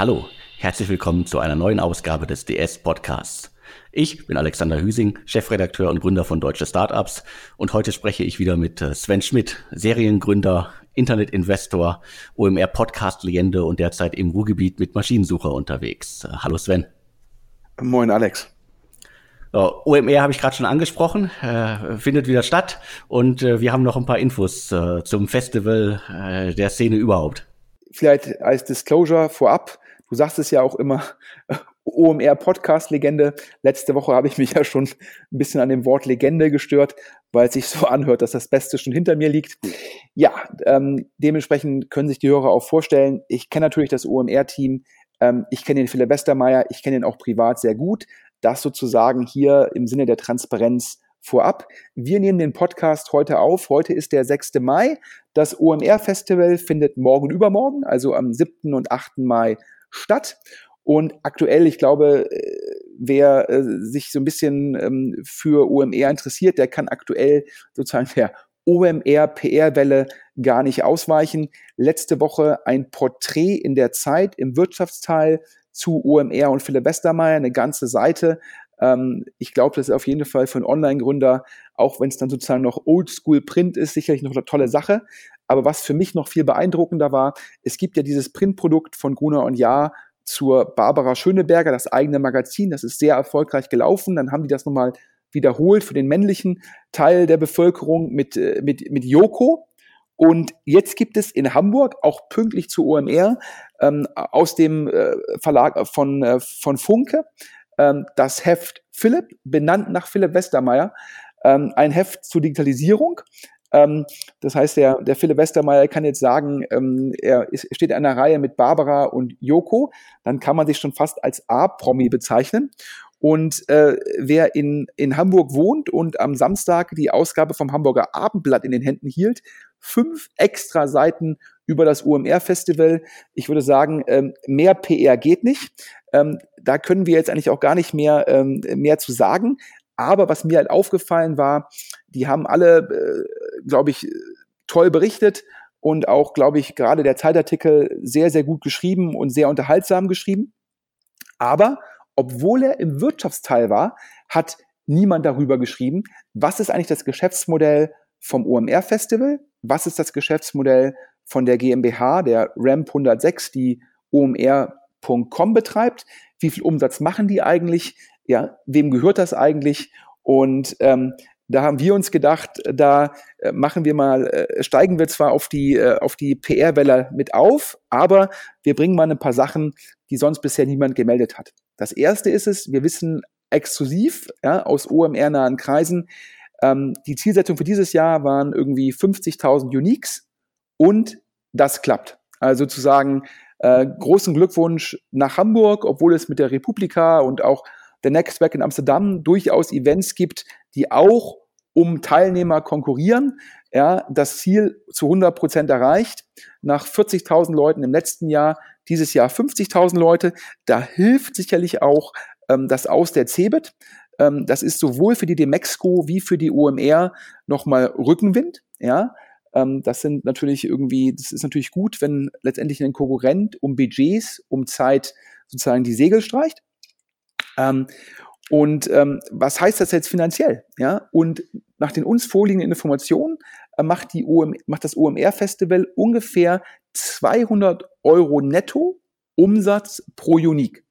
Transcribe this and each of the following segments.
Hallo, herzlich willkommen zu einer neuen Ausgabe des DS Podcasts. Ich bin Alexander Hüsing, Chefredakteur und Gründer von Deutsche Startups und heute spreche ich wieder mit äh, Sven Schmidt, Seriengründer, Internetinvestor, OMR Podcast Legende und derzeit im Ruhrgebiet mit Maschinensucher unterwegs. Äh, hallo Sven. Moin Alex. OMR habe ich gerade schon angesprochen, äh, findet wieder statt und äh, wir haben noch ein paar Infos äh, zum Festival äh, der Szene überhaupt. Vielleicht als Disclosure vorab, du sagst es ja auch immer, OMR Podcast Legende. Letzte Woche habe ich mich ja schon ein bisschen an dem Wort Legende gestört, weil es sich so anhört, dass das Beste schon hinter mir liegt. Ja, ähm, dementsprechend können sich die Hörer auch vorstellen, ich kenne natürlich das OMR-Team, ähm, ich kenne den Philipp Westermeier, ich kenne ihn auch privat sehr gut, das sozusagen hier im Sinne der Transparenz vorab. Wir nehmen den Podcast heute auf. Heute ist der 6. Mai. Das OMR-Festival findet morgen übermorgen, also am 7. und 8. Mai statt. Und aktuell, ich glaube, äh, wer äh, sich so ein bisschen ähm, für OMR interessiert, der kann aktuell sozusagen der OMR PR-Welle gar nicht ausweichen. Letzte Woche ein Porträt in der Zeit im Wirtschaftsteil zu OMR und Philipp Westermeier, eine ganze Seite. Ähm, ich glaube, das ist auf jeden Fall für einen Online-Gründer, auch wenn es dann sozusagen noch Oldschool-Print ist, sicherlich noch eine tolle Sache. Aber was für mich noch viel beeindruckender war, es gibt ja dieses Printprodukt von Gruner und Jahr zur Barbara Schöneberger, das eigene Magazin, das ist sehr erfolgreich gelaufen. Dann haben die das nochmal wiederholt für den männlichen Teil der Bevölkerung mit, äh, mit, mit Joko. Und jetzt gibt es in Hamburg, auch pünktlich zu OMR, ähm, aus dem äh, Verlag von, äh, von Funke, ähm, das Heft Philipp, benannt nach Philipp Westermeier, ähm, ein Heft zur Digitalisierung. Ähm, das heißt, der, der Philipp Westermeier kann jetzt sagen, ähm, er ist, steht in einer Reihe mit Barbara und Joko. Dann kann man sich schon fast als A-Promi bezeichnen. Und äh, wer in, in Hamburg wohnt und am Samstag die Ausgabe vom Hamburger Abendblatt in den Händen hielt, fünf extra Seiten über das UMR-Festival. Ich würde sagen, ähm, mehr PR geht nicht. Ähm, da können wir jetzt eigentlich auch gar nicht mehr, ähm, mehr zu sagen. Aber was mir halt aufgefallen war, die haben alle, äh, glaube ich, toll berichtet und auch, glaube ich, gerade der Zeitartikel sehr, sehr gut geschrieben und sehr unterhaltsam geschrieben. Aber obwohl er im Wirtschaftsteil war, hat niemand darüber geschrieben, was ist eigentlich das Geschäftsmodell vom OMR-Festival, was ist das Geschäftsmodell von der GmbH, der RAMP 106, die OMR.com betreibt, wie viel Umsatz machen die eigentlich, ja, wem gehört das eigentlich? Und ähm, da haben wir uns gedacht, da äh, machen wir mal, äh, steigen wir zwar auf die, äh, auf die PR-Welle mit auf, aber wir bringen mal ein paar Sachen, die sonst bisher niemand gemeldet hat. Das erste ist es, wir wissen exklusiv ja, aus OMR-nahen Kreisen, ähm, die Zielsetzung für dieses Jahr waren irgendwie 50.000 Uniques und das klappt. Also zu sagen, äh, großen Glückwunsch nach Hamburg, obwohl es mit der Republika und auch der Next Back in Amsterdam durchaus Events gibt, die auch um Teilnehmer konkurrieren. Ja, das Ziel zu 100 Prozent erreicht. Nach 40.000 Leuten im letzten Jahr, dieses Jahr 50.000 Leute. Da hilft sicherlich auch ähm, das Aus der CeBIT. Ähm, das ist sowohl für die Demexco wie für die OMR nochmal Rückenwind. Ja, ähm, das sind natürlich irgendwie, das ist natürlich gut, wenn letztendlich ein Konkurrent um Budgets, um Zeit sozusagen die Segel streicht. Ähm, und ähm, was heißt das jetzt finanziell? Ja, und nach den uns vorliegenden Informationen äh, macht, die OM, macht das OMR-Festival ungefähr 200 Euro netto Umsatz pro Unique.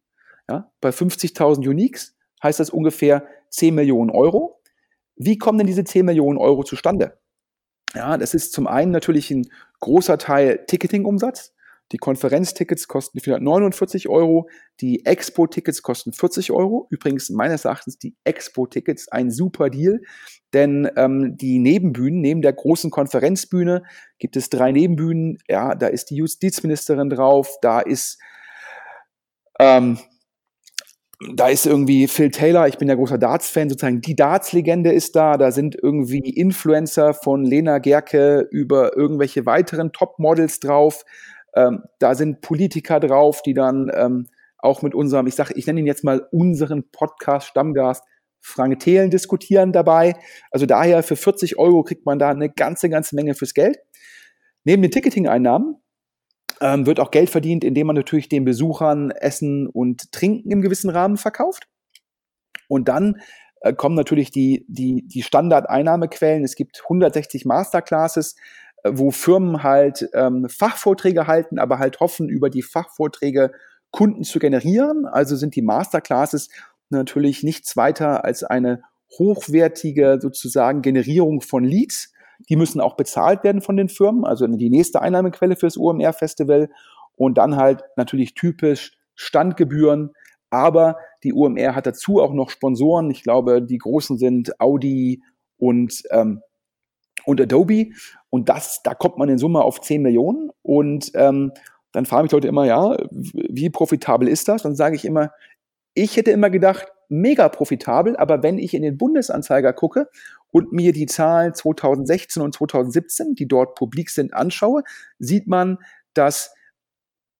Ja, bei 50.000 Uniques heißt das ungefähr 10 Millionen Euro. Wie kommen denn diese 10 Millionen Euro zustande? Ja, das ist zum einen natürlich ein großer Teil Ticketing-Umsatz. Die Konferenztickets kosten 449 Euro, die Expo-Tickets kosten 40 Euro. Übrigens meines Erachtens die Expo-Tickets ein super Deal, denn ähm, die Nebenbühnen, neben der großen Konferenzbühne gibt es drei Nebenbühnen. Ja, da ist die Justizministerin drauf, da ist ähm, da ist irgendwie Phil Taylor, ich bin ja großer Darts-Fan, sozusagen die Darts-Legende ist da, da sind irgendwie Influencer von Lena Gerke über irgendwelche weiteren Top-Models drauf. Ähm, da sind Politiker drauf, die dann ähm, auch mit unserem, ich sage, ich nenne ihn jetzt mal unseren Podcast-Stammgast Frank Thelen diskutieren dabei. Also daher für 40 Euro kriegt man da eine ganze, ganze Menge fürs Geld. Neben den Ticketing-Einnahmen Ähm, wird auch Geld verdient, indem man natürlich den Besuchern Essen und Trinken im gewissen Rahmen verkauft. Und dann äh, kommen natürlich die, die, die Standardeinnahmequellen. Es gibt 160 Masterclasses, äh, wo Firmen halt ähm, Fachvorträge halten, aber halt hoffen, über die Fachvorträge Kunden zu generieren. Also sind die Masterclasses natürlich nichts weiter als eine hochwertige sozusagen Generierung von Leads. Die müssen auch bezahlt werden von den Firmen, also die nächste Einnahmequelle fürs OMR Festival und dann halt natürlich typisch Standgebühren, aber die UMR hat dazu auch noch Sponsoren. Ich glaube, die großen sind Audi und, ähm, und Adobe. Und das, da kommt man in Summe auf 10 Millionen. Und ähm, dann fragen mich Leute immer, ja, wie profitabel ist das? Dann sage ich immer, ich hätte immer gedacht, mega profitabel, aber wenn ich in den Bundesanzeiger gucke und mir die Zahlen 2016 und 2017, die dort publik sind, anschaue, sieht man, dass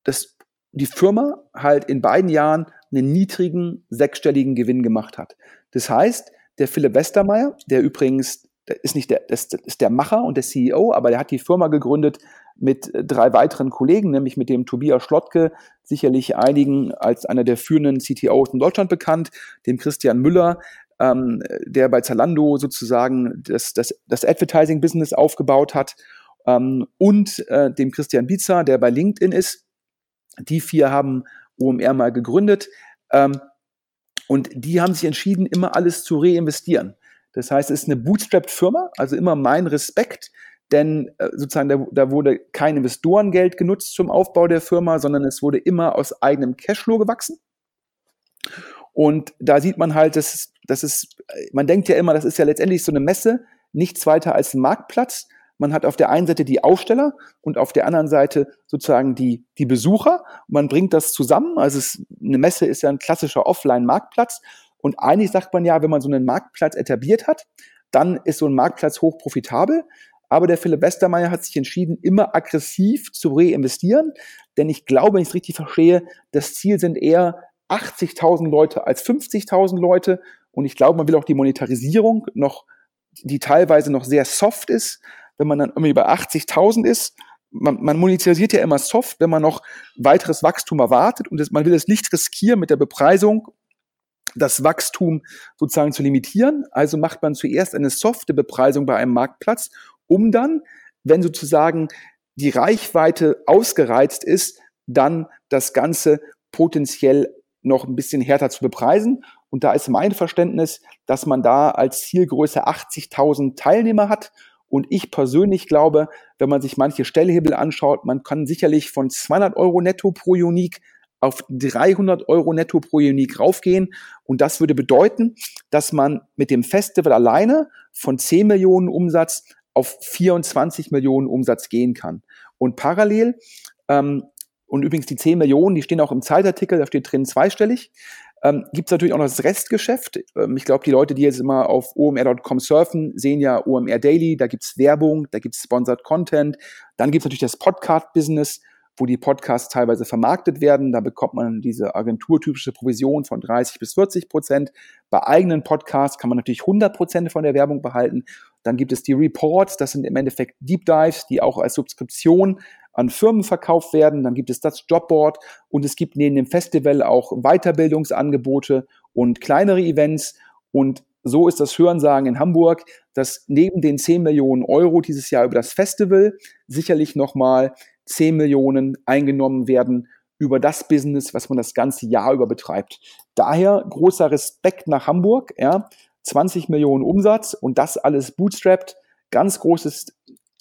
das, die Firma halt in beiden Jahren einen niedrigen sechsstelligen Gewinn gemacht hat. Das heißt, der Philipp Westermeier, der übrigens ist nicht der, das ist der Macher und der CEO, aber der hat die Firma gegründet mit drei weiteren Kollegen, nämlich mit dem Tobias Schlottke, sicherlich einigen als einer der führenden CTOs in Deutschland bekannt, dem Christian Müller, ähm, der bei Zalando sozusagen das, das, das Advertising-Business aufgebaut hat, ähm, und äh, dem Christian Bizer, der bei LinkedIn ist. Die vier haben OMR mal gegründet. Ähm, und die haben sich entschieden, immer alles zu reinvestieren. Das heißt, es ist eine Bootstrapped-Firma, also immer mein Respekt, denn äh, sozusagen da, da, wurde kein Investorengeld genutzt zum Aufbau der Firma, sondern es wurde immer aus eigenem Cashflow gewachsen. Und da sieht man halt, dass, dass es, man denkt ja immer, das ist ja letztendlich so eine Messe, nichts weiter als ein Marktplatz. Man hat auf der einen Seite die Aussteller und auf der anderen Seite sozusagen die, die Besucher. Man bringt das zusammen. Also es, eine Messe ist ja ein klassischer Offline-Marktplatz. Und eigentlich sagt man ja, wenn man so einen Marktplatz etabliert hat, dann ist so ein Marktplatz hoch profitabel. Aber der Philipp Westermeier hat sich entschieden, immer aggressiv zu reinvestieren. Denn ich glaube, wenn ich es richtig verstehe, das Ziel sind eher 80.000 Leute als 50.000 Leute. Und ich glaube, man will auch die Monetarisierung noch, die teilweise noch sehr soft ist, wenn man dann irgendwie bei 80.000 ist, man, man monetarisiert ja immer soft, wenn man noch weiteres Wachstum erwartet und das, man will es nicht riskieren mit der Bepreisung, das Wachstum sozusagen zu limitieren. Also macht man zuerst eine softe Bepreisung bei einem Marktplatz, um dann, wenn sozusagen die Reichweite ausgereizt ist, dann das Ganze potenziell noch ein bisschen härter zu bepreisen. Und da ist mein Verständnis, dass man da als Zielgröße 80.000 Teilnehmer hat und ich persönlich glaube, wenn man sich manche Stellhebel anschaut, man kann sicherlich von 200 Euro netto pro Unique auf 300 Euro netto pro Unique raufgehen. Und das würde bedeuten, dass man mit dem Festival alleine von 10 Millionen Umsatz auf 24 Millionen Umsatz gehen kann. Und parallel, ähm, und übrigens die 10 Millionen, die stehen auch im Zeitartikel, da steht drin zweistellig, ähm, Gibt es natürlich auch noch das Restgeschäft. Ähm, ich glaube, die Leute, die jetzt immer auf omr.com surfen, sehen ja OMR Daily, da gibt's Werbung, da gibt's Sponsored Content. Dann gibt's natürlich das Podcast-Business, wo die Podcasts teilweise vermarktet werden. Da bekommt man diese agenturtypische Provision von 30 bis 40 Prozent. Bei eigenen Podcasts kann man natürlich 100 Prozent von der Werbung behalten. Dann gibt es die Reports, das sind im Endeffekt Deep Dives, die auch als Subskription an Firmen verkauft werden. Dann gibt es das Jobboard und es gibt neben dem Festival auch Weiterbildungsangebote und kleinere Events. Und so ist das Hörensagen in Hamburg, dass neben den 10 Millionen Euro dieses Jahr über das Festival sicherlich nochmal 10 Millionen eingenommen werden über das Business, was man das ganze Jahr über betreibt. Daher großer Respekt nach Hamburg, ja, 20 Millionen Umsatz und das alles bootstrapped, ganz großes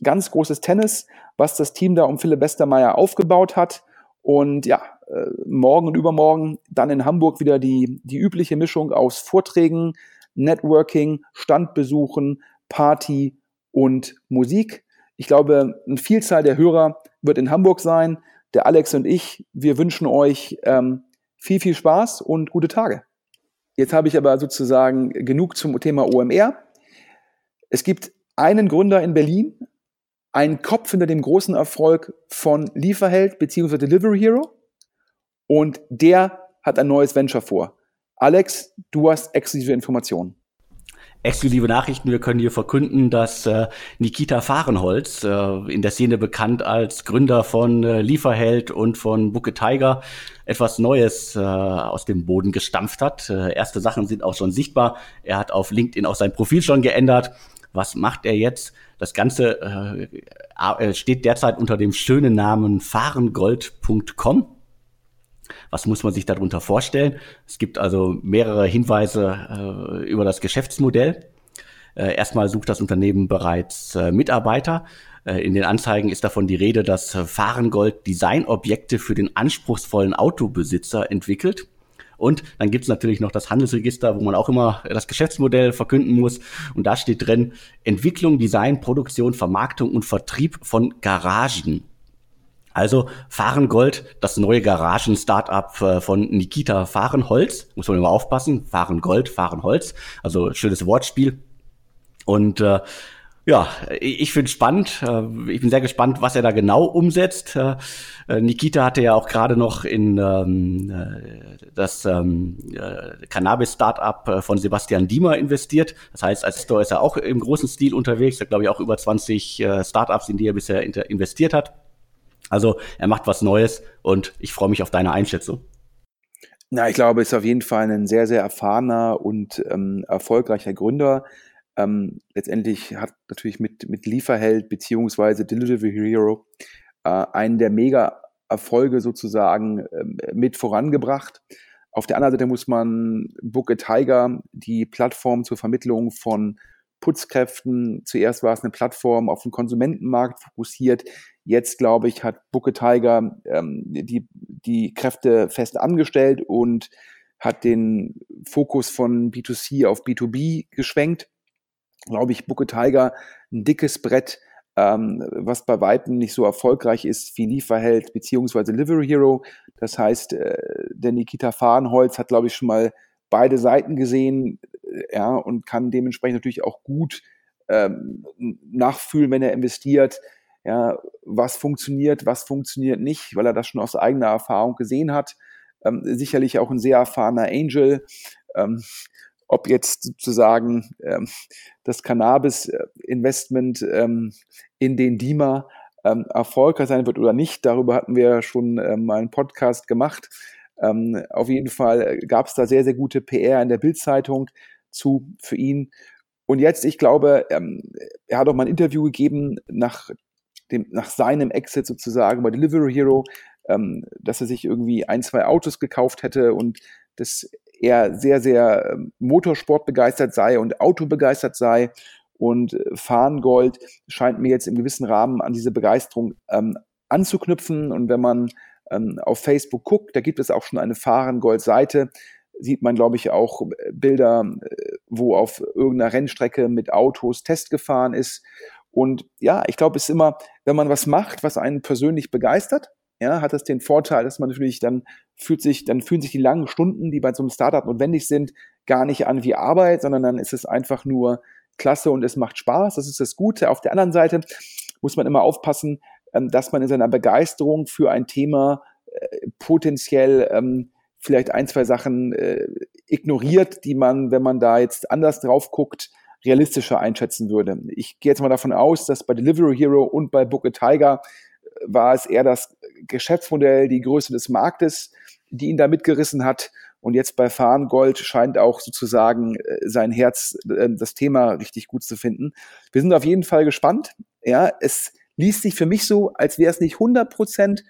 ganz großes Tennis, was das Team da um Philipp Westermeier aufgebaut hat. Und ja, äh, morgen und übermorgen dann in Hamburg wieder die, die übliche Mischung aus Vorträgen, Networking, Standbesuchen, Party und Musik. Ich glaube, eine Vielzahl der Hörer wird in Hamburg sein. Der Alex und ich, wir wünschen euch ähm, viel, viel Spaß und gute Tage. Jetzt habe ich aber sozusagen genug zum Thema OMR. Es gibt einen Gründer in Berlin, ein Kopf hinter dem großen Erfolg von Lieferheld bzw. Delivery Hero und der hat ein neues Venture vor. Alex, du hast exklusive Informationen. Exklusive Nachrichten, wir können hier verkünden, dass äh, Nikita Fahrenholz, äh, in der Szene bekannt als Gründer von äh, Lieferheld und von Bucke Tiger, etwas Neues äh, aus dem Boden gestampft hat. Äh, erste Sachen sind auch schon sichtbar. Er hat auf LinkedIn auch sein Profil schon geändert. Was macht er jetzt? Das Ganze äh, äh steht derzeit unter dem schönen Namen fahrengold.com. Was muss man sich darunter vorstellen? Es gibt also mehrere Hinweise äh, über das Geschäftsmodell. Äh, erstmal sucht das Unternehmen bereits äh, Mitarbeiter. Äh, in den Anzeigen ist davon die Rede, dass Fahrengold Designobjekte für den anspruchsvollen Autobesitzer entwickelt. Und dann gibt's natürlich noch das Handelsregister, wo man auch immer das Geschäftsmodell verkünden muss. Und da steht drin, Entwicklung, Design, Produktion, Vermarktung und Vertrieb von Garagen also Fahrengold, das neue Garagen-Startup äh, von Nikita Fahrenholz. Muss man immer aufpassen. Fahrengold, Fahrenholz. Also schönes Wortspiel. Und äh, ja, ich finde spannend. Äh, ich bin sehr gespannt, was er da genau umsetzt. Äh, Nikita hatte ja auch gerade noch in ähm, das ähm, Cannabis-Startup von Sebastian Diemer investiert. Das heißt, als Store ist er auch im großen Stil unterwegs. Er glaube ich auch über 20 Startups, in die er bisher investiert hat. Also er macht was Neues und ich freue mich auf deine Einschätzung. Na, ich glaube, ist auf jeden Fall ein sehr, sehr erfahrener und ähm, erfolgreicher Gründer. Ähm, letztendlich hat natürlich mit, mit Lieferheld beziehungsweise Delivery Hero äh, einen der Mega-Erfolge sozusagen ähm, mit vorangebracht. Auf der anderen Seite muss man Book a Tiger, die Plattform zur Vermittlung von Putzkräften. Zuerst war es eine Plattform auf den Konsumentenmarkt fokussiert. Jetzt, glaube ich, hat Booker Tiger ähm, die, die Kräfte fest angestellt und hat den Fokus von B2C auf B2B geschwenkt. Glaube ich, Booker Tiger ein dickes Brett, ähm, was bei Weitem nicht so erfolgreich ist wie Lieferheld beziehungsweise Delivery Hero. Das heißt, äh, der Nikita Fahrenholz hat, glaube ich, schon mal beide Seiten gesehen, äh, ja, und kann dementsprechend natürlich auch gut ähm, nachfühlen, wenn er investiert ja, was funktioniert, was funktioniert nicht, weil er das schon aus eigener Erfahrung gesehen hat. Ähm, sicherlich auch ein sehr erfahrener Angel. Ähm, ob jetzt sozusagen ähm, das Cannabis-Investment ähm, in den DIMA ähm, erfolgreich sein wird oder nicht, darüber hatten wir schon ähm, mal einen Podcast gemacht. Ähm, auf jeden Fall gab es da sehr, sehr gute PR in der Bildzeitung zu für ihn. Und jetzt, ich glaube, ähm, er hat auch mal ein Interview gegeben, nach dem, nach seinem Exit sozusagen bei Delivery Hero, ähm, dass er sich irgendwie ein, zwei Autos gekauft hätte und dass er sehr, sehr ähm, Motorsport begeistert sei und Auto begeistert sei. Und äh, Fahrengold scheint mir jetzt im gewissen Rahmen an diese Begeisterung ähm, anzuknüpfen. Und wenn man ähm, auf Facebook guckt, da gibt es auch schon eine Fahrengold-Seite, sieht man, glaube ich, auch äh, Bilder, äh, wo auf irgendeiner Rennstrecke mit Autos Test gefahren ist. Und ja, ich glaube, es ist immer, wenn man was macht, was einen persönlich begeistert, ja, hat das den Vorteil, dass man natürlich dann fühlt sich, dann fühlen sich die langen Stunden, die bei so einem Startup notwendig sind, gar nicht an wie Arbeit, sondern dann ist es einfach nur klasse und es macht Spaß. Das ist das Gute. Auf der anderen Seite muss man immer aufpassen, dass man in seiner Begeisterung für ein Thema äh, potenziell ähm, vielleicht ein, zwei Sachen äh, ignoriert, die man, wenn man da jetzt anders drauf guckt, realistischer einschätzen würde. Ich gehe jetzt mal davon aus, dass bei Delivery Hero und bei Book a Tiger äh, war es eher das Geschäftsmodell, die Größe des Marktes, die ihn da mitgerissen hat. Und jetzt bei Fahrengold scheint auch sozusagen äh, sein Herz äh, das Thema richtig gut zu finden. Wir sind auf jeden Fall gespannt. Ja, es liest sich für mich so, als wäre es nicht 100 Prozent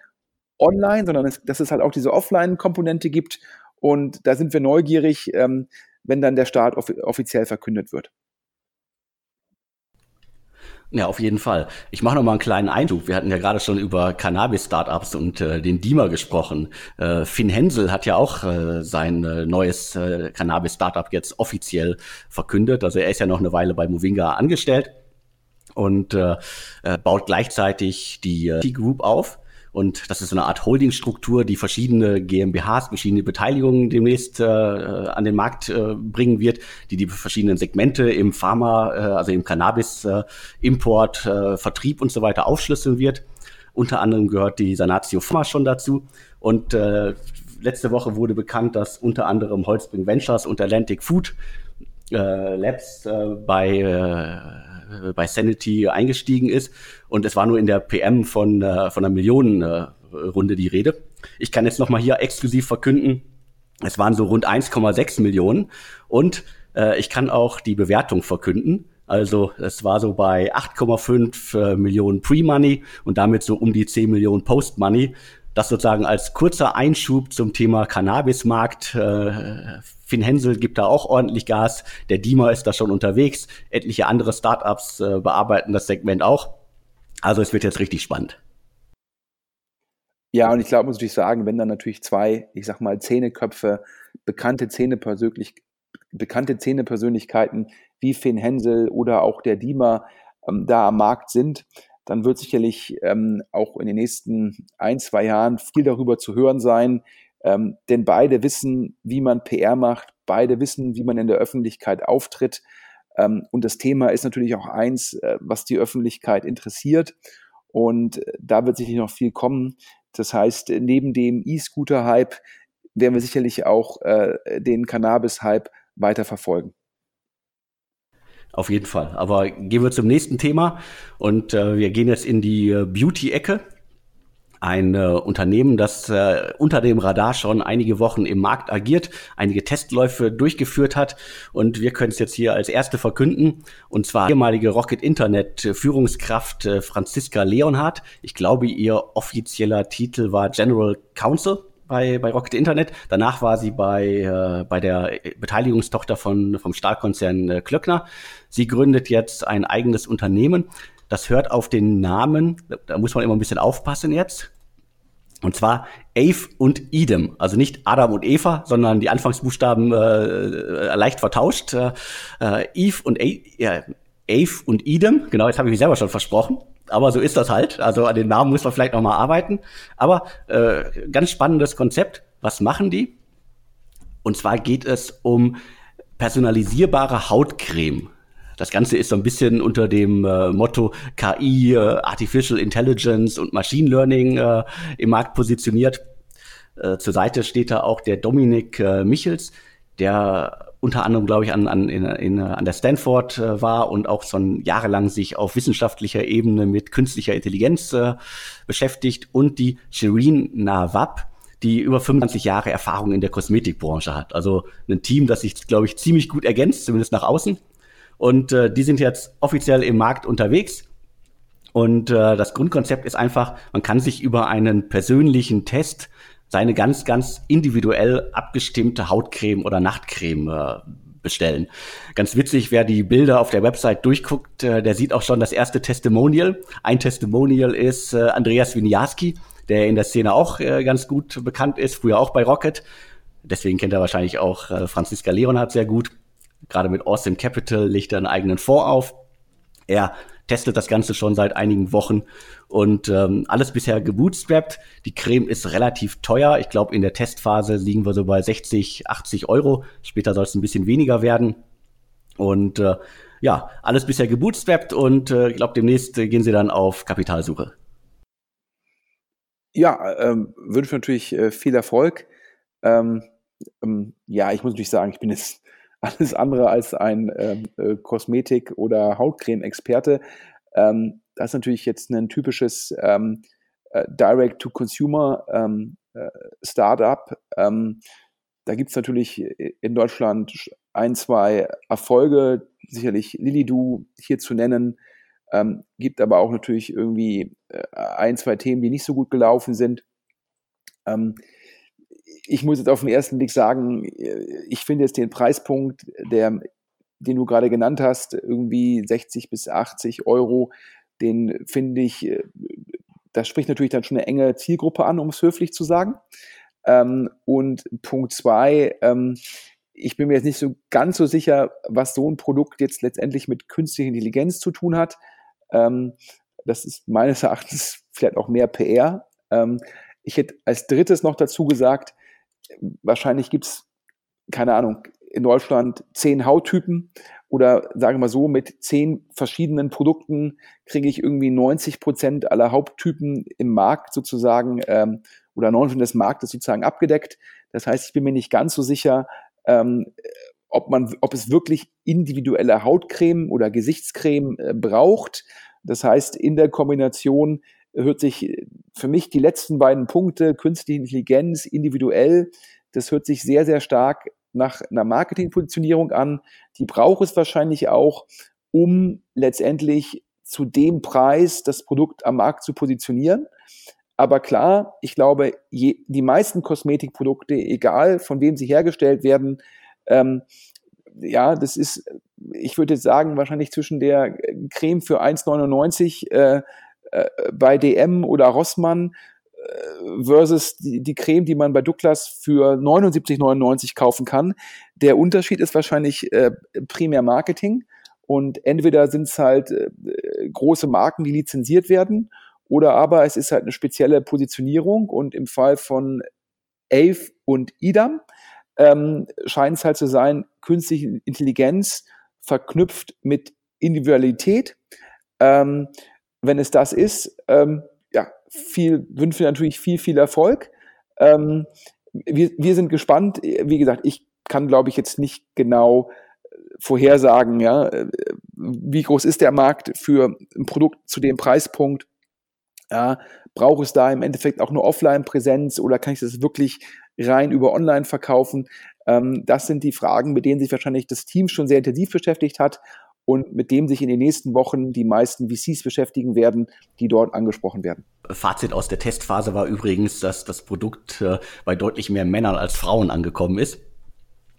online, sondern es, dass es halt auch diese Offline-Komponente gibt. Und da sind wir neugierig, ähm, wenn dann der Start offiziell verkündet wird. Ja, auf jeden Fall. Ich mache noch mal einen kleinen Eindruck. Wir hatten ja gerade schon über Cannabis-Startups und äh, den DIMA gesprochen. Äh, Finn Hensel hat ja auch äh, sein äh, neues äh, Cannabis-Startup jetzt offiziell verkündet. Also er ist ja noch eine Weile bei Movinga angestellt und äh, äh baut gleichzeitig die äh, T-Group auf. Und das ist so eine Art Holdingstruktur, die verschiedene GmbHs, verschiedene Beteiligungen demnächst äh, an den Markt äh, bringen wird, die die verschiedenen Segmente im Pharma, äh, also im Cannabis, äh, Import, äh, Vertrieb und so weiter aufschlüsseln wird. Unter anderem gehört die Sanatio Pharma schon dazu. Und äh, letzte Woche wurde bekannt, dass unter anderem Holzbring Ventures und Atlantic Food äh, Labs äh, bei, äh, bei Sanity eingestiegen ist. Und es war nur in der PM von, äh, von einer Millionenrunde äh, die Rede. Ich kann jetzt nochmal hier exklusiv verkünden, es waren so rund 1,6 Millionen. Und äh, ich kann auch die Bewertung verkünden. Also es war so bei 8,5 äh, Millionen Pre-Money und damit so um die 10 Millionen Post-Money. Das sozusagen als kurzer Einschub zum Thema Cannabismarkt. Äh, Finn Hensel gibt da auch ordentlich Gas. Der Dima ist da schon unterwegs. Etliche andere Startups äh, bearbeiten das Segment auch. Also es wird jetzt richtig spannend. Ja, und ich glaube, muss ich sagen, wenn dann natürlich zwei, ich sag mal, Zähneköpfe, bekannte Zähnepersönlich bekannte Zähnepersönlichkeiten wie Finn Hensel oder auch der Dima ähm, da am Markt sind, dann wird sicherlich ähm, auch in den nächsten ein, zwei Jahren viel darüber zu hören sein. Ähm, denn beide wissen, wie man PR macht, beide wissen, wie man in der Öffentlichkeit auftritt. Ähm, und das Thema ist natürlich auch eins, äh, was die Öffentlichkeit interessiert. Und äh, da wird sicherlich noch viel kommen. Das heißt, neben dem E-Scooter-Hype werden wir sicherlich auch äh, den Cannabis-Hype weiter verfolgen. Auf jeden Fall. Aber gehen wir zum nächsten Thema und äh, wir gehen jetzt in die äh, Beauty-Ecke. Ein äh, Unternehmen, das äh, unter dem Radar schon einige Wochen im Markt agiert, einige Testläufe durchgeführt hat und wir können es jetzt hier als erste verkünden und zwar ehemalige Rocket Internet Führungskraft äh, Franziska Leonhardt. Ich glaube, ihr offizieller Titel war General Counsel bei, bei Rocket Internet. Danach war sie bei, äh, bei der Beteiligungstochter von, vom Stahlkonzern äh, Klöckner. Sie gründet jetzt ein eigenes Unternehmen. Das hört auf den Namen, da muss man immer ein bisschen aufpassen jetzt. Und zwar Ave und Idem. Also nicht Adam und Eva, sondern die Anfangsbuchstaben äh, leicht vertauscht. Äh, Eve und A ja, Ave und Idem. Genau, jetzt habe ich mich selber schon versprochen aber so ist das halt. Also an den Namen muss man vielleicht noch mal arbeiten. Aber äh, ganz spannendes Konzept. Was machen die? Und zwar geht es um personalisierbare Hautcreme. Das Ganze ist so ein bisschen unter dem äh, Motto KI, äh, Artificial Intelligence und Machine Learning äh, im Markt positioniert. Äh, zur Seite steht da auch der Dominik äh, Michels, der unter anderem, glaube ich, an, an, in, in, an der Stanford äh, war und auch schon jahrelang sich auf wissenschaftlicher Ebene mit künstlicher Intelligenz beschäftigt und die Shireen Nawab, die über 25 Jahre Erfahrung in der Kosmetikbranche hat. Also ein Team, das sich, glaube ich, ziemlich gut ergänzt, zumindest nach außen. Und äh, die sind jetzt offiziell im Markt unterwegs. Und äh, das Grundkonzept ist einfach, man kann sich über einen persönlichen Test seine ganz, ganz individuell abgestimmte Hautcreme oder Nachtcreme äh, bestellen. Ganz witzig, wer die Bilder auf der Website durchguckt, äh, der sieht auch schon das erste Testimonial. Ein Testimonial ist äh, Andreas Winiarski, der in der Szene auch äh, ganz gut bekannt ist, früher auch bei Rocket. Deswegen kennt er wahrscheinlich auch äh, Franziska Leonhardt sehr gut. Gerade mit Austin Capital legt er einen eigenen Fonds auf. Er testet das Ganze schon seit einigen Wochen und ähm, alles bisher gebootstrapped. Die Creme ist relativ teuer. Ich glaube, in der Testphase liegen wir so bei 60, 80 Euro. Später soll es ein bisschen weniger werden. Und äh, ja, alles bisher gebootstrapped und äh, ich glaube, demnächst gehen sie dann auf Kapitalsuche. Ja, ähm, wünsche natürlich äh, viel Erfolg. Ähm, ähm, ja, ich muss natürlich sagen, ich bin jetzt alles andere als ein ähm, äh, Kosmetik- oder Hautcreme-Experte. Ähm, das ist natürlich jetzt ein typisches ähm, äh, Direct-to-Consumer ähm, äh, Startup. Ähm, da gibt es natürlich in Deutschland ein, zwei Erfolge, sicherlich Lilidu hier zu nennen. Ähm, gibt aber auch natürlich irgendwie äh, ein, zwei Themen, die nicht so gut gelaufen sind. Ich muss jetzt auf den ersten Blick sagen, ich finde jetzt den Preispunkt, der, den du gerade genannt hast, irgendwie 60 bis 80 Euro, den finde ich, äh, das spricht natürlich dann schon eine enge Zielgruppe an, um es höflich zu sagen. Ähm, und Punkt zwei, ähm, ich bin mir jetzt nicht so ganz so sicher, was so ein Produkt jetzt letztendlich mit künstlicher Intelligenz zu tun hat. Ähm, das ist meines Erachtens vielleicht auch mehr PR. Ähm, ich hätte als drittes noch dazu gesagt, wahrscheinlich gibt es, keine Ahnung, in Deutschland zehn Hauttypen oder sagen wir mal so, mit zehn verschiedenen Produkten kriege ich irgendwie 90 Prozent aller Haupttypen im Markt sozusagen ähm, oder 90% des Marktes sozusagen abgedeckt. Das heißt, ich bin mir nicht ganz so sicher, ähm, ob man, ob es wirklich individuelle Hautcreme oder Gesichtscreme äh, braucht. Das heißt, in der Kombination hört sich für mich die letzten beiden Punkte, künstliche Intelligenz, individuell, das hört sich sehr, sehr stark nach einer Marketingpositionierung an. Die braucht es wahrscheinlich auch, um letztendlich zu dem Preis das Produkt am Markt zu positionieren. Aber klar, ich glaube, je, die meisten Kosmetikprodukte, egal von wem sie hergestellt werden, ähm, ja, das ist, ich würde jetzt sagen, wahrscheinlich zwischen der Creme für 1,99 äh, äh, bei DM oder Rossmann äh, versus die, die Creme, die man bei Douglas für 79,99 kaufen kann. Der Unterschied ist wahrscheinlich äh, primär Marketing. Und entweder sind es halt äh, große Marken, die lizenziert werden, oder aber es ist halt eine spezielle Positionierung. Und im Fall von Ave und Idam ähm, scheint es halt zu sein, künstliche Intelligenz verknüpft mit Individualität. Ähm, wenn es das ist, ähm, ja, viel, wünschen wir natürlich viel, viel Erfolg. Ähm, wir, wir sind gespannt. Wie gesagt, ich kann, glaube ich, jetzt nicht genau äh, vorhersagen, ja, äh, wie groß ist der Markt für ein Produkt zu dem Preispunkt. Ja, braucht es da im Endeffekt auch eine Offline-Präsenz oder kann ich das wirklich rein über Online verkaufen? Ähm, das sind die Fragen, mit denen sich wahrscheinlich das Team schon sehr intensiv beschäftigt hat und mit dem sich in den nächsten Wochen die meisten VCs beschäftigen werden, die dort angesprochen werden. Fazit aus der Testphase war übrigens, dass das Produkt äh, bei deutlich mehr Männern als Frauen angekommen ist.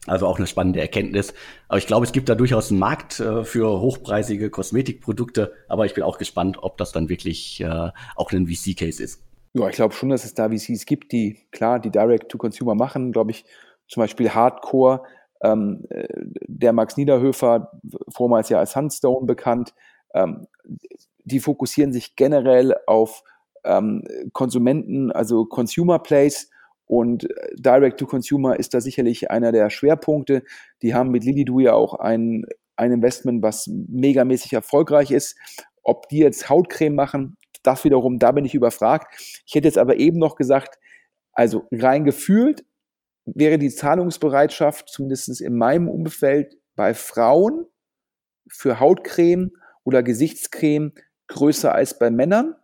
Also auch eine spannende Erkenntnis. Aber ich glaube, es gibt da durchaus einen Markt äh, für hochpreisige Kosmetikprodukte. Aber ich bin auch gespannt, ob das dann wirklich äh, auch ein VC-Case ist. Ja, ich glaube schon, dass es da VCs gibt, die klar die Direct-to-Consumer machen. Glaube ich, zum Beispiel Hardcore ähm, äh, der Max Niederhöfer, vormals ja als Sunstone bekannt, ähm, die fokussieren sich generell auf ähm, Konsumenten, also Consumer Plays und äh, Direct to Consumer ist da sicherlich einer der Schwerpunkte. Die haben mit Lilidu ja auch ein, ein Investment, was megamäßig erfolgreich ist. Ob die jetzt Hautcreme machen, das wiederum, da bin ich überfragt. Ich hätte jetzt aber eben noch gesagt, also rein gefühlt wäre die Zahlungsbereitschaft zumindest in meinem Umfeld bei Frauen für Hautcreme oder Gesichtscreme größer als bei Männern.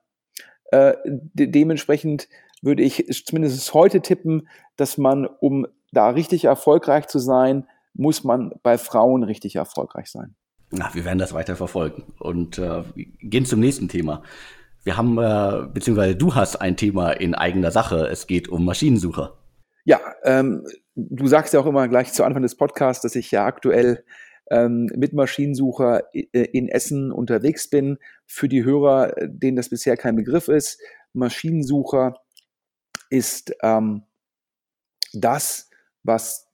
Äh, de dementsprechend würde ich zumindest heute tippen, dass man, um da richtig erfolgreich zu sein, muss man bei Frauen richtig erfolgreich sein. Na, wir werden das weiter verfolgen und äh, gehen zum nächsten Thema. Wir haben, äh, beziehungsweise du hast ein Thema in eigener Sache. Es geht um Maschinensucher. Ja, ähm, du sagst ja auch immer gleich zu Anfang des Podcasts, dass ich ja aktuell ähm, mit Maschinensucher äh, in Essen unterwegs bin. Für die Hörer, denen das bisher kein Begriff ist, Maschinensucher ist ähm, das, was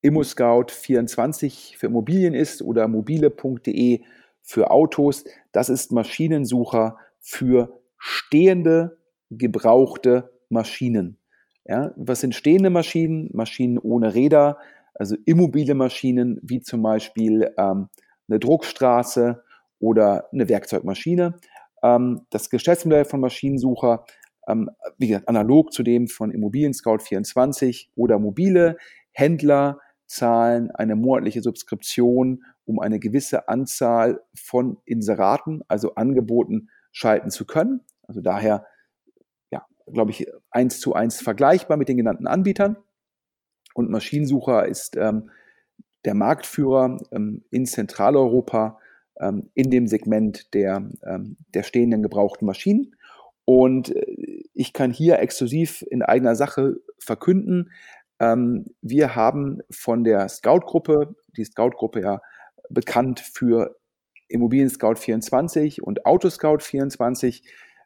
ImmoScout 24 für Immobilien ist oder mobile.de für Autos. Das ist Maschinensucher für stehende, gebrauchte Maschinen. Ja, was sind stehende Maschinen? Maschinen ohne Räder, also immobile Maschinen, wie zum Beispiel ähm, eine Druckstraße oder eine Werkzeugmaschine. Ähm, das Geschäftsmodell von Maschinensucher, ähm, wie gesagt, analog zu dem von Immobilien Scout 24 oder mobile Händler zahlen eine monatliche Subskription, um eine gewisse Anzahl von Inseraten, also Angeboten, schalten zu können. Also daher glaube ich, eins zu eins vergleichbar mit den genannten Anbietern. Und Maschinensucher ist ähm, der Marktführer ähm, in Zentraleuropa ähm, in dem Segment der, ähm, der stehenden gebrauchten Maschinen. Und äh, ich kann hier exklusiv in eigener Sache verkünden, ähm, wir haben von der Scout-Gruppe, die Scout-Gruppe ja bekannt für Immobilien Scout 24 und Autoscout 24.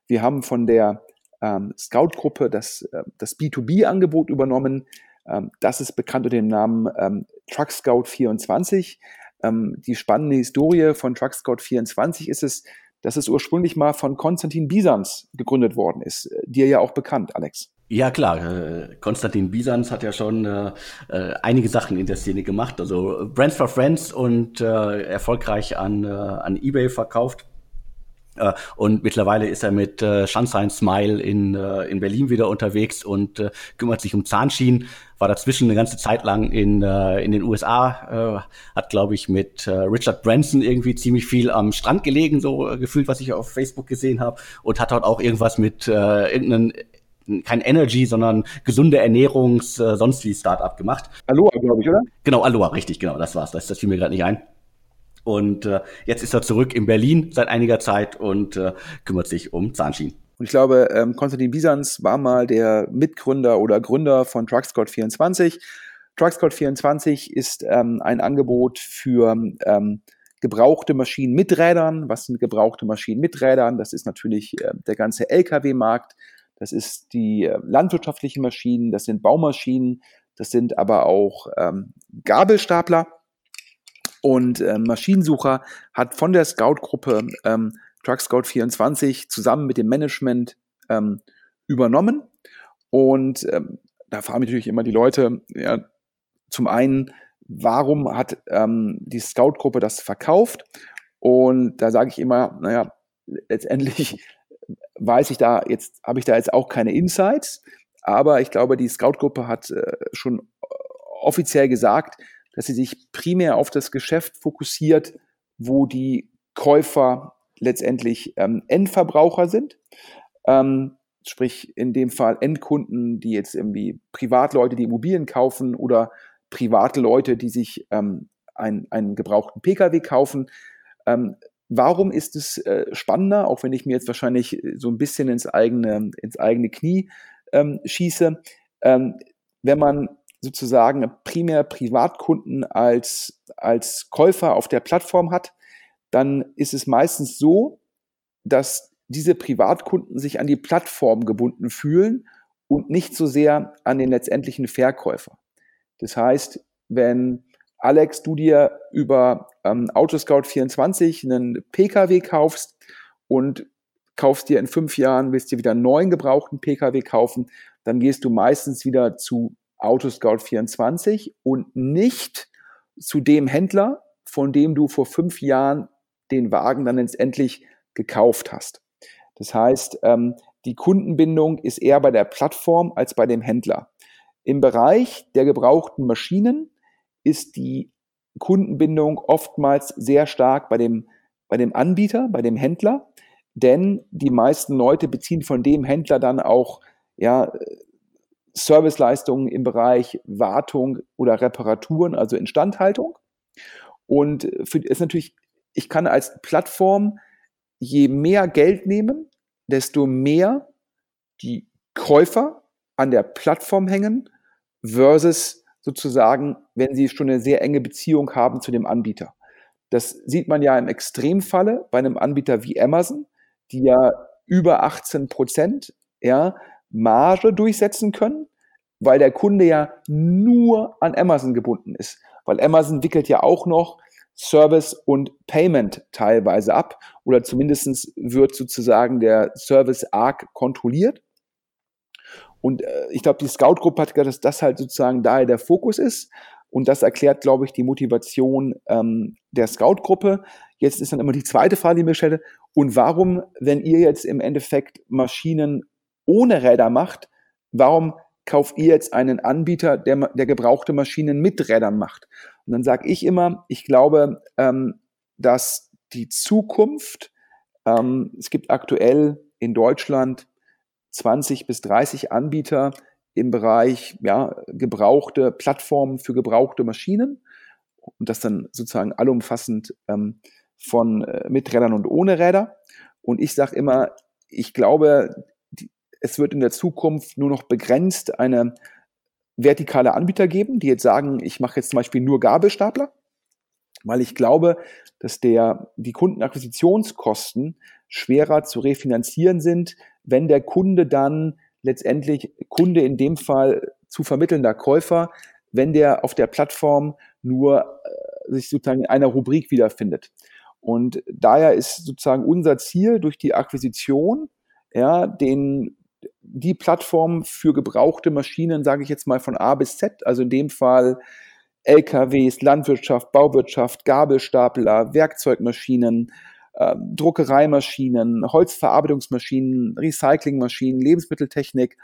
Wir haben von der ähm, Scout-Gruppe das, äh, das B2B-Angebot übernommen. Ähm, das ist bekannt unter dem Namen ähm, Truck Scout 24. Ähm, die spannende Historie von Truck Scout 24 ist es, dass es ursprünglich mal von Konstantin Bisans gegründet worden ist. Äh, dir ja auch bekannt, Alex. Ja klar, äh, Konstantin Bisans hat ja schon äh, äh, einige Sachen in der Szene gemacht, also Brands for Friends und äh, erfolgreich an, äh, an eBay verkauft. Äh, und mittlerweile ist er mit äh, Sunshine Smile in, äh, in Berlin wieder unterwegs und äh, kümmert sich um Zahnschienen. War dazwischen eine ganze Zeit lang in, äh, in den USA, äh, hat, glaube ich, mit äh, Richard Branson irgendwie ziemlich viel am Strand gelegen, so äh, gefühlt, was ich auf Facebook gesehen habe. Und hat dort auch irgendwas mit äh, irgendeinem kein Energy, sondern gesunde Ernährungs, äh, sonst wie Startup gemacht. Aloha, glaube ich, oder? Genau, Aloha, richtig, genau, das war's. Das, das fiel mir gerade nicht ein. Und äh, jetzt ist er zurück in Berlin seit einiger Zeit und äh, kümmert sich um Zahnschienen. Und ich glaube, ähm, Konstantin Bisans war mal der Mitgründer oder Gründer von Truckscott24. Truckscott24 ist ähm, ein Angebot für ähm, gebrauchte Maschinen mit Rädern. Was sind gebrauchte Maschinen mit Rädern? Das ist natürlich äh, der ganze Lkw-Markt. Das ist die äh, landwirtschaftlichen Maschinen. Das sind Baumaschinen. Das sind aber auch ähm, Gabelstapler. Und äh, Maschinensucher hat von der Scout-Gruppe ähm, Truck Scout 24 zusammen mit dem Management ähm, übernommen. Und ähm, da fragen natürlich immer die Leute, ja, zum einen, warum hat ähm, die Scout-Gruppe das verkauft? Und da sage ich immer, naja, letztendlich weiß ich da jetzt, habe ich da jetzt auch keine Insights, aber ich glaube, die Scout-Gruppe hat äh, schon offiziell gesagt, dass sie sich primär auf das Geschäft fokussiert, wo die Käufer letztendlich ähm, Endverbraucher sind. Ähm, sprich in dem Fall Endkunden, die jetzt irgendwie Privatleute, die Immobilien kaufen oder private Leute, die sich ähm, ein, einen gebrauchten Pkw kaufen. Ähm, warum ist es äh, spannender, auch wenn ich mir jetzt wahrscheinlich so ein bisschen ins eigene, ins eigene Knie ähm, schieße, ähm, wenn man sozusagen primär Privatkunden als, als Käufer auf der Plattform hat, dann ist es meistens so, dass diese Privatkunden sich an die Plattform gebunden fühlen und nicht so sehr an den letztendlichen Verkäufer. Das heißt, wenn Alex, du dir über ähm, Autoscout24 einen Pkw kaufst und kaufst dir in fünf Jahren, willst dir wieder einen neuen gebrauchten Pkw kaufen, dann gehst du meistens wieder zu Autoscout24 und nicht zu dem Händler, von dem du vor fünf Jahren den Wagen dann letztendlich gekauft hast. Das heißt, ähm, die Kundenbindung ist eher bei der Plattform als bei dem Händler. Im Bereich der gebrauchten Maschinen ist die Kundenbindung oftmals sehr stark bei dem, bei dem Anbieter, bei dem Händler, denn die meisten Leute beziehen von dem Händler dann auch ja, Serviceleistungen im Bereich Wartung oder Reparaturen, also Instandhaltung. Und für, ist natürlich, ich kann als Plattform je mehr Geld nehmen, desto mehr die Käufer an der Plattform hängen versus sozusagen, wenn sie schon eine sehr enge Beziehung haben zu dem Anbieter. Das sieht man ja im Extremfalle bei einem Anbieter wie Amazon, die ja über 18 Prozent ja, Marge durchsetzen können, weil der Kunde ja nur an Amazon gebunden ist. Weil Amazon wickelt ja auch noch Service und Payment teilweise ab oder zumindest wird sozusagen der Service arg kontrolliert. Und äh, ich glaube, die Scout-Gruppe hat gesagt, dass das halt sozusagen daher der Fokus ist. Und das erklärt, glaube ich, die Motivation ähm, der Scout-Gruppe. Jetzt ist dann immer die zweite Frage, die mir stelle. Und warum, wenn ihr jetzt im Endeffekt Maschinen ohne Räder macht, warum kauft ihr jetzt einen Anbieter, der, der gebrauchte Maschinen mit Rädern macht? Und dann sage ich immer, ich glaube, ähm, dass die Zukunft, ähm, es gibt aktuell in Deutschland 20 bis 30 Anbieter im Bereich ja, gebrauchte Plattformen für gebrauchte Maschinen und das dann sozusagen allumfassend ähm, von äh, mit Rädern und ohne Räder. Und ich sage immer, ich glaube, es wird in der Zukunft nur noch begrenzt eine vertikale Anbieter geben, die jetzt sagen, ich mache jetzt zum Beispiel nur Gabelstapler, weil ich glaube, dass der, die Kundenakquisitionskosten schwerer zu refinanzieren sind, wenn der Kunde dann letztendlich, Kunde in dem Fall zu vermittelnder Käufer, wenn der auf der Plattform nur äh, sich sozusagen in einer Rubrik wiederfindet. Und daher ist sozusagen unser Ziel durch die Akquisition, ja, den die Plattform für gebrauchte Maschinen, sage ich jetzt mal von A bis Z, also in dem Fall LKWs, Landwirtschaft, Bauwirtschaft, Gabelstapler, Werkzeugmaschinen, äh, Druckereimaschinen, Holzverarbeitungsmaschinen, Recyclingmaschinen, Lebensmitteltechnik,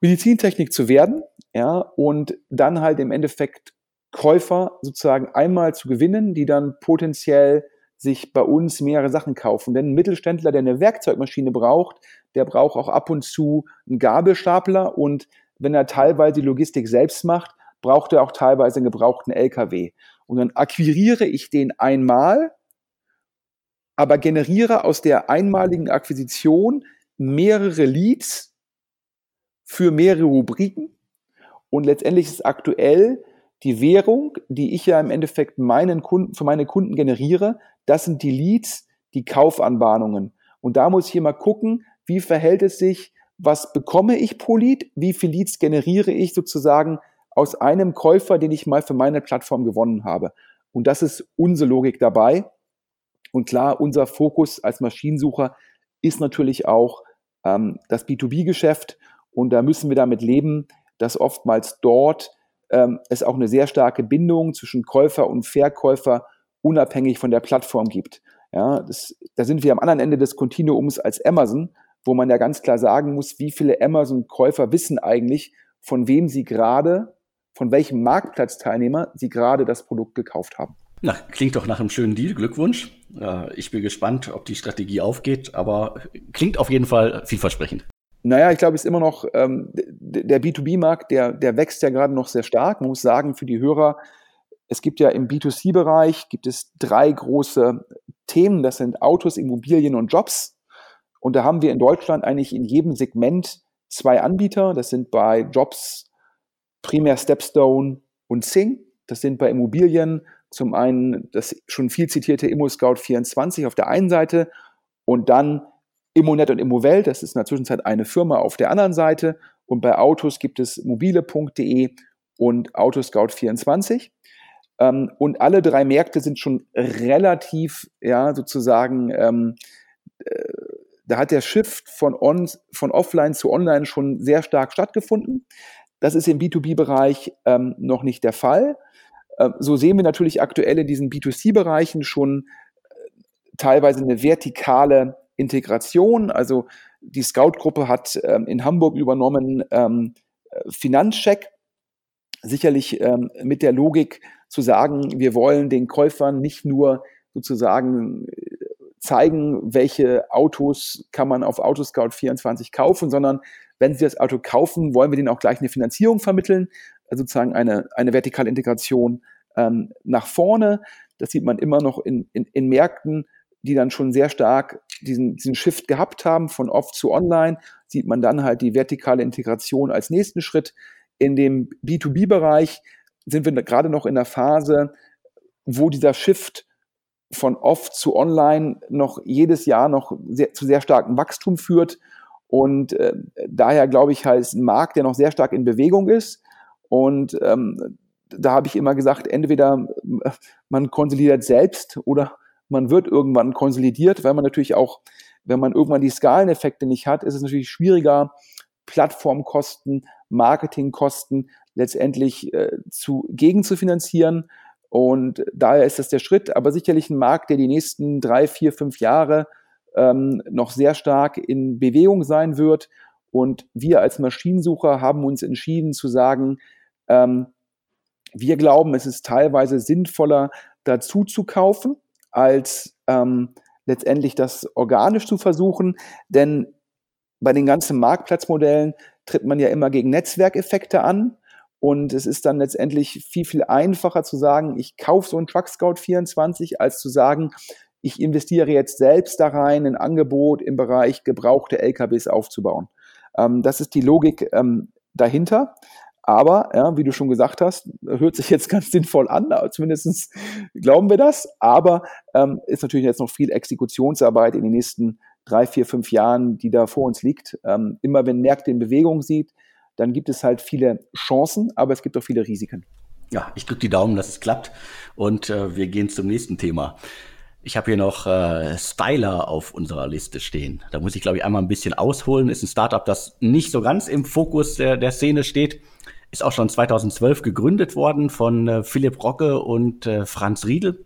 Medizintechnik zu werden, ja, und dann halt im Endeffekt Käufer sozusagen einmal zu gewinnen, die dann potenziell sich bei uns mehrere Sachen kaufen. Denn ein Mittelständler, der eine Werkzeugmaschine braucht, der braucht auch ab und zu einen Gabelstapler und wenn er teilweise die Logistik selbst macht, braucht er auch teilweise einen gebrauchten LKW. Und dann akquiriere ich den einmal, aber generiere aus der einmaligen Akquisition mehrere Leads für mehrere Rubriken. Und letztendlich ist aktuell die Währung, die ich ja im Endeffekt meinen Kunden, für meine Kunden generiere, das sind die Leads, die Kaufanbahnungen. Und da muss ich immer gucken, wie verhält es sich, was bekomme ich pro Lead, wie viel Leads generiere ich sozusagen aus einem Käufer, den ich mal für meine Plattform gewonnen habe. Und das ist unsere Logik dabei. Und klar, unser Fokus als Maschinensucher ist natürlich auch ähm, das B2B-Geschäft. Und da müssen wir damit leben, dass oftmals dort ähm, es auch eine sehr starke Bindung zwischen Käufer und Verkäufer unabhängig von der Plattform gibt. Ja, das, da sind wir am anderen Ende des Kontinuums als Amazon, wo man ja ganz klar sagen muss, wie viele Amazon-Käufer wissen eigentlich, von wem sie gerade, von welchem Marktplatzteilnehmer sie gerade das Produkt gekauft haben. Na, klingt doch nach einem schönen Deal. Glückwunsch. Ich bin gespannt, ob die Strategie aufgeht, aber klingt auf jeden Fall vielversprechend. Naja, ich glaube, es ist immer noch ähm, der B2B-Markt, der, der wächst ja gerade noch sehr stark. Man muss sagen, für die Hörer, es gibt ja im B2C-Bereich gibt es drei große Themen. Das sind Autos, Immobilien und Jobs. Und da haben wir in Deutschland eigentlich in jedem Segment zwei Anbieter. Das sind bei Jobs primär Stepstone und Sing. Das sind bei Immobilien zum einen das schon viel zitierte ImmoScout24 auf der einen Seite und dann Immonet und Immowelt, das ist in der Zwischenzeit eine Firma auf der anderen Seite. Und bei Autos gibt es mobile.de und Autoscout24. Ähm, und alle drei Märkte sind schon relativ, ja, sozusagen, ähm, äh, da hat der Shift von, on, von offline zu online schon sehr stark stattgefunden. Das ist im B2B-Bereich ähm, noch nicht der Fall. Ähm, so sehen wir natürlich aktuell in diesen B2C-Bereichen schon äh, teilweise eine vertikale Integration. Also die Scout-Gruppe hat ähm, in Hamburg übernommen ähm, Finanzcheck, sicherlich ähm, mit der Logik zu sagen, wir wollen den Käufern nicht nur sozusagen äh, zeigen, welche Autos kann man auf Autoscout 24 kaufen, sondern wenn sie das Auto kaufen, wollen wir denen auch gleich eine Finanzierung vermitteln, also sozusagen eine, eine vertikale Integration ähm, nach vorne. Das sieht man immer noch in, in, in Märkten, die dann schon sehr stark diesen, diesen Shift gehabt haben von off zu online, sieht man dann halt die vertikale Integration als nächsten Schritt. In dem B2B-Bereich sind wir gerade noch in der Phase, wo dieser Shift von off zu online noch jedes Jahr noch sehr, zu sehr starkem Wachstum führt. Und äh, daher glaube ich halt, ein Markt, der noch sehr stark in Bewegung ist. Und ähm, da habe ich immer gesagt, entweder man konsolidiert selbst oder man wird irgendwann konsolidiert, weil man natürlich auch, wenn man irgendwann die Skaleneffekte nicht hat, ist es natürlich schwieriger, Plattformkosten, Marketingkosten letztendlich äh, zu, gegen zu finanzieren. Und daher ist das der Schritt, aber sicherlich ein Markt, der die nächsten drei, vier, fünf Jahre ähm, noch sehr stark in Bewegung sein wird. Und wir als Maschinensucher haben uns entschieden zu sagen, ähm, wir glauben, es ist teilweise sinnvoller, dazu zu kaufen, als ähm, letztendlich das organisch zu versuchen. Denn bei den ganzen Marktplatzmodellen tritt man ja immer gegen Netzwerkeffekte an. Und es ist dann letztendlich viel, viel einfacher zu sagen, ich kaufe so einen Truck Scout 24, als zu sagen, ich investiere jetzt selbst da rein, ein Angebot im Bereich gebrauchte LKWs aufzubauen. Ähm, das ist die Logik ähm, dahinter. Aber, ja, wie du schon gesagt hast, hört sich jetzt ganz sinnvoll an, zumindest glauben wir das. Aber ähm, ist natürlich jetzt noch viel Exekutionsarbeit in den nächsten drei, vier, fünf Jahren, die da vor uns liegt. Ähm, immer wenn Märkte in Bewegung sieht, dann gibt es halt viele Chancen, aber es gibt auch viele Risiken. Ja, ich drücke die Daumen, dass es klappt. Und äh, wir gehen zum nächsten Thema. Ich habe hier noch äh, Styler auf unserer Liste stehen. Da muss ich, glaube ich, einmal ein bisschen ausholen. Ist ein Startup, das nicht so ganz im Fokus der, der Szene steht. Ist auch schon 2012 gegründet worden von äh, Philipp Rocke und äh, Franz Riedel.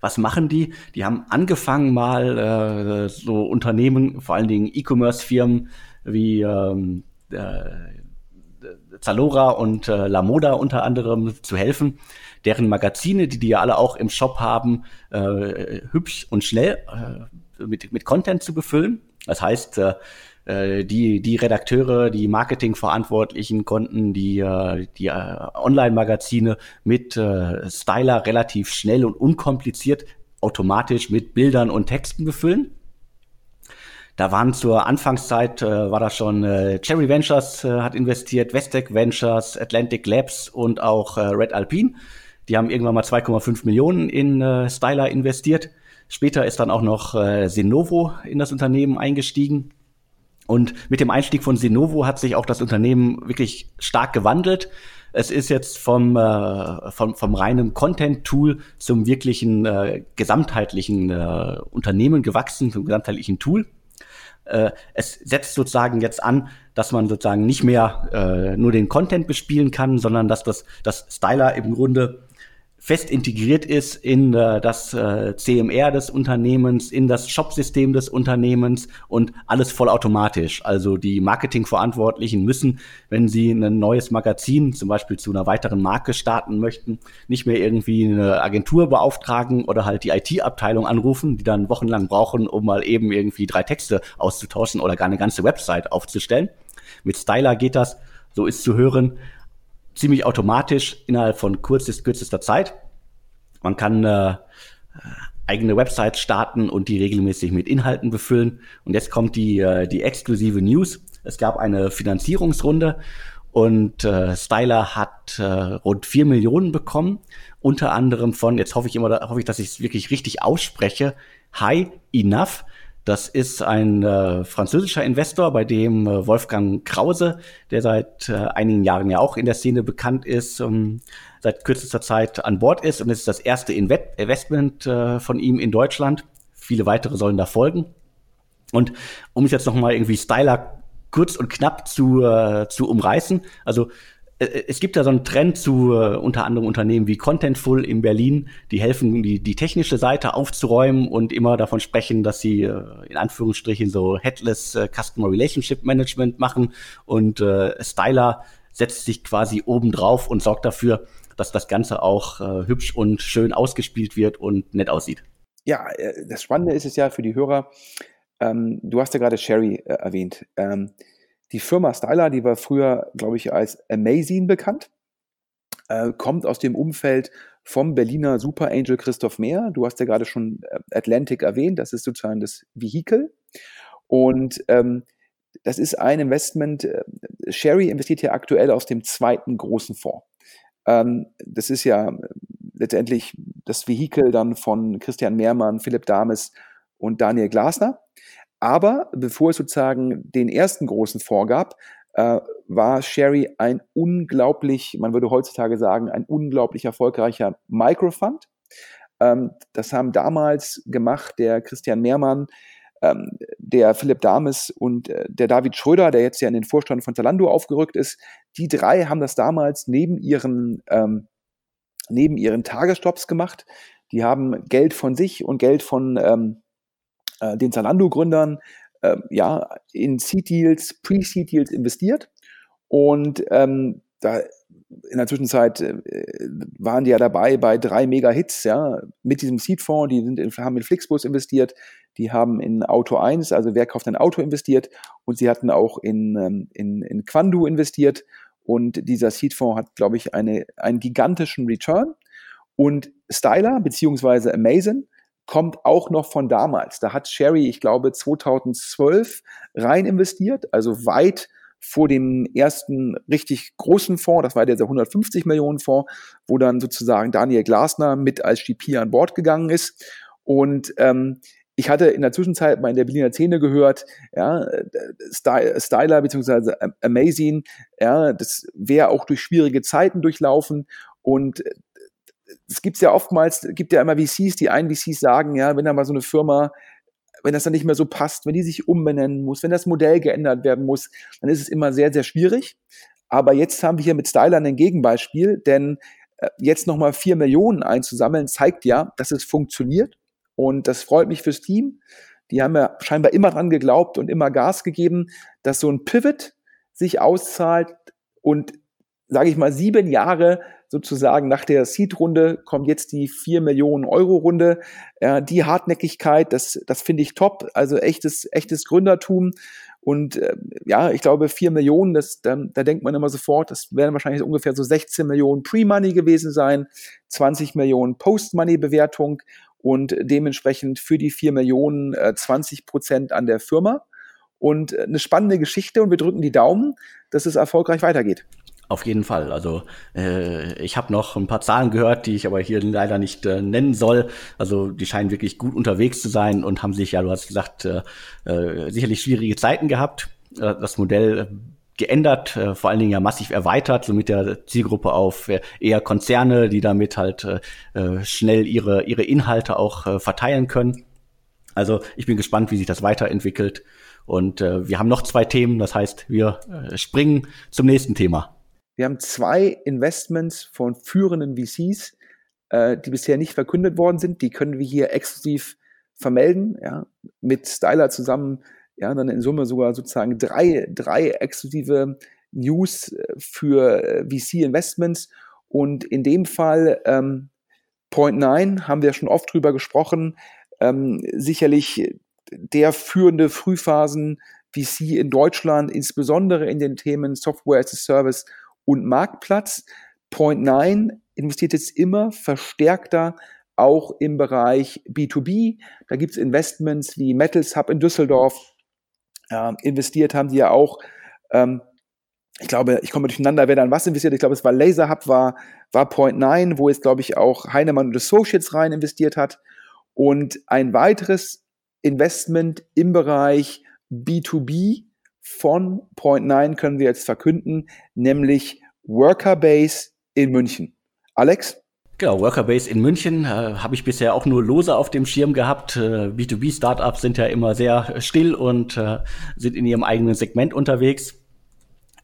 Was machen die? Die haben angefangen mal äh, so Unternehmen, vor allen Dingen E-Commerce-Firmen wie ähm, äh, Zalora und äh, La Moda unter anderem zu helfen, deren Magazine, die die ja alle auch im Shop haben, äh, hübsch und schnell äh, mit, mit Content zu befüllen. Das heißt, äh, die, die Redakteure, die Marketingverantwortlichen konnten die, äh, die äh, Online-Magazine mit Styler relativ schnell und unkompliziert automatisch mit Bildern und Texten befüllen. Da waren zur Anfangszeit, äh, war das schon äh, Cherry Ventures äh, hat investiert, Vestec Ventures, Atlantic Labs und auch äh, Red Alpine. Die haben irgendwann mal 2,5 Millionen in äh, Styler investiert. Später ist dann auch noch äh, Senovo in das Unternehmen eingestiegen. Und mit dem Einstieg von Senovo hat sich auch das Unternehmen wirklich stark gewandelt. Es ist jetzt vom, äh, vom, vom reinen Content-Tool zum wirklichen äh, gesamtheitlichen äh, Unternehmen gewachsen, zum gesamtheitlichen Tool. Äh, es setzt sozusagen jetzt an, dass man sozusagen nicht mehr äh, nur den Content bespielen kann, sondern dass das, das Styler im Grunde fest integriert ist in äh, das äh, CMR des Unternehmens, in das Shopsystem des Unternehmens und alles vollautomatisch. Also die Marketingverantwortlichen müssen, wenn sie ein neues Magazin zum Beispiel zu einer weiteren Marke starten möchten, nicht mehr irgendwie eine Agentur beauftragen oder halt die IT-Abteilung anrufen, die dann wochenlang brauchen, um mal eben irgendwie drei Texte auszutauschen oder gar eine ganze Website aufzustellen. Mit Styler geht das, so ist zu hören, ziemlich automatisch innerhalb von kurzest, kürzester Zeit. Man kann äh, eigene Websites starten und die regelmäßig mit Inhalten befüllen. Und jetzt kommt die, äh, die exklusive News. Es gab eine Finanzierungsrunde und äh, Styler hat äh, rund vier Millionen bekommen, unter anderem von, jetzt hoffe ich immer, hoffe ich, dass ich es wirklich richtig ausspreche, High Enough. Das ist ein äh, französischer Investor, bei dem äh, Wolfgang Krause, der seit äh, einigen Jahren ja auch in der Szene bekannt ist, um, seit kürzester Zeit an Bord ist. Und es ist das erste Inve Investment äh, von ihm in Deutschland. Viele weitere sollen da folgen. Und um es jetzt noch mal irgendwie Styler kurz und knapp zu, äh, zu umreißen, also es gibt da so einen Trend zu uh, unter anderem Unternehmen wie Contentful in Berlin, die helfen, die, die technische Seite aufzuräumen und immer davon sprechen, dass sie in Anführungsstrichen so Headless Customer Relationship Management machen und Styler setzt sich quasi oben drauf und sorgt dafür, dass das Ganze auch hübsch und schön ausgespielt wird und nett aussieht. Ja, das Spannende ist es ja für die Hörer, ähm, du hast ja gerade Sherry äh, erwähnt. Ähm, die Firma Styler, die war früher, glaube ich, als Amazing bekannt, äh, kommt aus dem Umfeld vom Berliner Super Angel Christoph Mehr. Du hast ja gerade schon äh, Atlantic erwähnt, das ist sozusagen das Vehikel. Und ähm, das ist ein Investment. Äh, Sherry investiert ja aktuell aus dem zweiten großen Fonds. Ähm, das ist ja äh, letztendlich das Vehikel dann von Christian Mehrmann, Philipp Dames und Daniel Glasner. Aber bevor es sozusagen den ersten großen Fonds gab, äh, war Sherry ein unglaublich, man würde heutzutage sagen, ein unglaublich erfolgreicher Microfund. Ähm, das haben damals gemacht der Christian Mehrmann, ähm, der Philipp Dames und äh, der David Schröder, der jetzt ja in den Vorstand von Zalando aufgerückt ist. Die drei haben das damals neben ihren, ähm, neben ihren Tagesstops gemacht. Die haben Geld von sich und Geld von ähm, äh, den Zalando-Gründern äh, ja, in Seed-Deals, Pre-Seed-Deals investiert. Und ähm, da in der Zwischenzeit äh, waren die ja dabei bei drei Mega-Hits, ja, mit diesem Seed-Fonds, die sind in, haben in Flixbus investiert, die haben in Auto 1, also wer kauft ein Auto investiert. Und sie hatten auch in, ähm, in, in Quandu investiert. Und dieser Seed-Fonds hat, glaube ich, eine, einen gigantischen Return. Und Styler beziehungsweise Amazon kommt auch noch von damals. Da hat Sherry, ich glaube, 2012 rein investiert, also weit vor dem ersten richtig großen Fonds, das war der 150 Millionen Fonds, wo dann sozusagen Daniel Glasner mit als GP an Bord gegangen ist. Und ähm, ich hatte in der Zwischenzeit mal in der Berliner Szene gehört, ja, Styler bzw. Amazing, ja, das wäre auch durch schwierige Zeiten durchlaufen und es gibt ja oftmals, gibt ja immer VCs, die einen VCs sagen, ja, wenn da mal so eine Firma, wenn das dann nicht mehr so passt, wenn die sich umbenennen muss, wenn das Modell geändert werden muss, dann ist es immer sehr, sehr schwierig. Aber jetzt haben wir hier mit Styler ein Gegenbeispiel, denn Äh, jetzt nochmal vier Millionen einzusammeln, zeigt ja, dass es funktioniert. Und das freut mich fürs Team. Die haben ja scheinbar immer dran geglaubt und immer Gas gegeben, dass so ein Pivot sich auszahlt und sage ich mal, sieben Jahre sozusagen nach der Seed-Runde kommt jetzt die vier Millionen Euro Runde. Äh, die Hartnäckigkeit, das, das finde ich top. Also echtes, echtes Gründertum. Und äh, ja, ich glaube, vier Millionen, das, da, da denkt man immer sofort, das werden wahrscheinlich ungefähr so 16 Millionen Pre-Money gewesen sein, 20 Millionen Post-Money-Bewertung und dementsprechend für die vier Millionen äh, 20 Prozent an der Firma. Und äh, eine spannende Geschichte und wir drücken die Daumen, dass es erfolgreich weitergeht. Auf jeden Fall. Also äh, ich habe noch ein paar Zahlen gehört, die ich aber hier leider nicht äh, nennen soll. Also die scheinen wirklich gut unterwegs zu sein und haben sich, ja, du hast gesagt, äh, äh, sicherlich schwierige Zeiten gehabt. Äh, das Modell äh, geändert, äh, vor allen Dingen ja massiv erweitert, so mit der Zielgruppe auf äh, eher Konzerne, die damit halt äh, äh, schnell ihre, ihre Inhalte auch äh, verteilen können. Also ich bin gespannt, wie sich das weiterentwickelt. Und äh, wir haben noch zwei Themen, das heißt, wir äh, springen zum nächsten Thema. Wir haben zwei Investments von führenden VCs, äh, die bisher nicht verkündet worden sind. Die können wir hier exklusiv vermelden, ja, mit Styler zusammen, ja, dann in Summe sogar sozusagen drei, drei exklusive News äh, für äh, VC-Investments. Und in dem Fall ähm, Point 9 haben wir schon oft drüber gesprochen, ähm, sicherlich der führende Frühphasen VC in Deutschland, insbesondere in den Themen Software as a Service und Marktplatz. Point 9 investiert jetzt immer verstärkter auch im Bereich B2B. Da gibt es Investments wie Metals Hub in Düsseldorf. Äh, investiert haben die ja auch. Ähm, ich glaube, ich komme durcheinander, wer dann was investiert. Ich glaube, es war Laser Hub, war, war Point 9, wo jetzt, glaube ich, auch Heinemann und Associates rein investiert hat. Und ein weiteres Investment im Bereich B2B von Point 9 können wir jetzt verkünden, nämlich Workerbase in München. Alex? Genau, Workerbase in München äh, habe ich bisher auch nur lose auf dem Schirm gehabt. Äh, B2B-Startups sind ja immer sehr still und äh, sind in ihrem eigenen Segment unterwegs.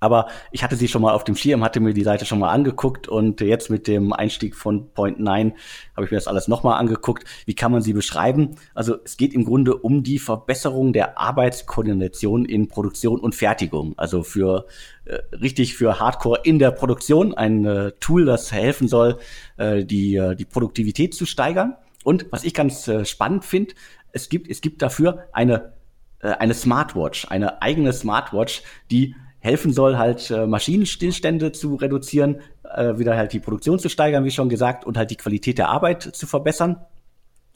Aber ich hatte sie schon mal auf dem Schirm, hatte mir die Seite schon mal angeguckt und jetzt mit dem Einstieg von Point 9 habe ich mir das alles nochmal angeguckt. Wie kann man sie beschreiben? Also es geht im Grunde um die Verbesserung der Arbeitskoordination in Produktion und Fertigung. Also für äh, richtig für Hardcore in der Produktion ein äh, Tool, das helfen soll, äh, die, äh, die Produktivität zu steigern. Und was ich ganz äh, spannend finde, es gibt, es gibt dafür eine, äh, eine Smartwatch, eine eigene Smartwatch, die helfen soll, halt äh, Maschinenstillstände zu reduzieren, äh, wieder halt die Produktion zu steigern, wie schon gesagt, und halt die Qualität der Arbeit zu verbessern.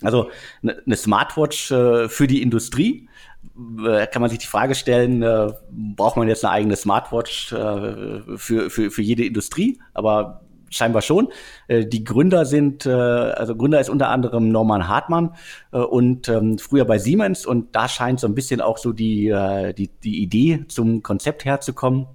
Also eine ne Smartwatch äh, für die Industrie. Äh, kann man sich die Frage stellen, äh, braucht man jetzt eine eigene Smartwatch äh, für, für, für jede Industrie? Aber scheinbar schon. Äh, die Gründer sind, äh, also Gründer ist unter anderem Norman Hartmann äh, und ähm, früher bei Siemens und da scheint so ein bisschen auch so die, äh, die, die Idee zum Konzept herzukommen.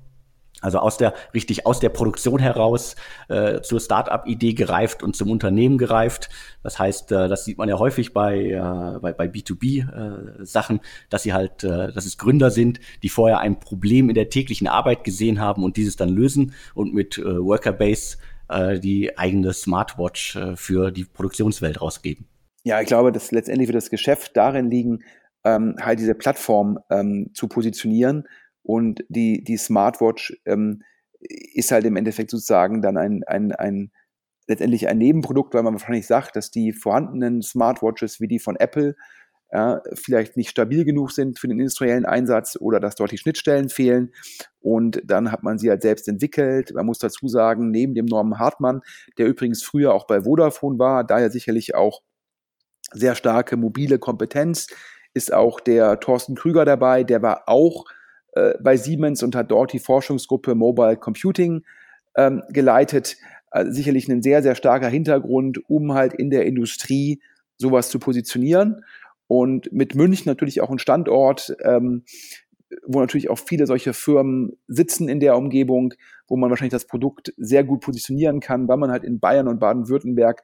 Also aus der, richtig aus der Produktion heraus äh, zur Start-up-Idee gereift und zum Unternehmen gereift. Das heißt, äh, das sieht man ja häufig bei, äh, bei, bei B2B-Sachen, äh, dass sie halt, äh, dass es Gründer sind, die vorher ein Problem in der täglichen Arbeit gesehen haben und dieses dann lösen und mit äh, Workerbase äh, die eigene Smartwatch äh, für die Produktionswelt rausgeben. Ja, ich glaube, dass letztendlich wird das Geschäft darin liegen, ähm, halt diese Plattform ähm, zu positionieren und die, die Smartwatch ähm, ist halt im Endeffekt sozusagen dann ein, ein, ein letztendlich ein Nebenprodukt, weil man wahrscheinlich sagt, dass die vorhandenen Smartwatches wie die von Apple ja, vielleicht nicht stabil genug sind für den industriellen Einsatz oder dass dort die Schnittstellen fehlen. Und dann hat man sie halt selbst entwickelt. Man muss dazu sagen, neben dem Norman Hartmann, der übrigens früher auch bei Vodafone war, daher sicherlich auch sehr starke mobile Kompetenz, ist auch der Thorsten Krüger dabei, der war auch äh, bei Siemens und hat dort die Forschungsgruppe Mobile Computing ähm, geleitet. Also sicherlich ein sehr, sehr starker Hintergrund, um halt in der Industrie sowas zu positionieren. Und mit München natürlich auch ein Standort, ähm, wo natürlich auch viele solche Firmen sitzen in der Umgebung, wo man wahrscheinlich das Produkt sehr gut positionieren kann, weil man halt in Bayern und Baden-Württemberg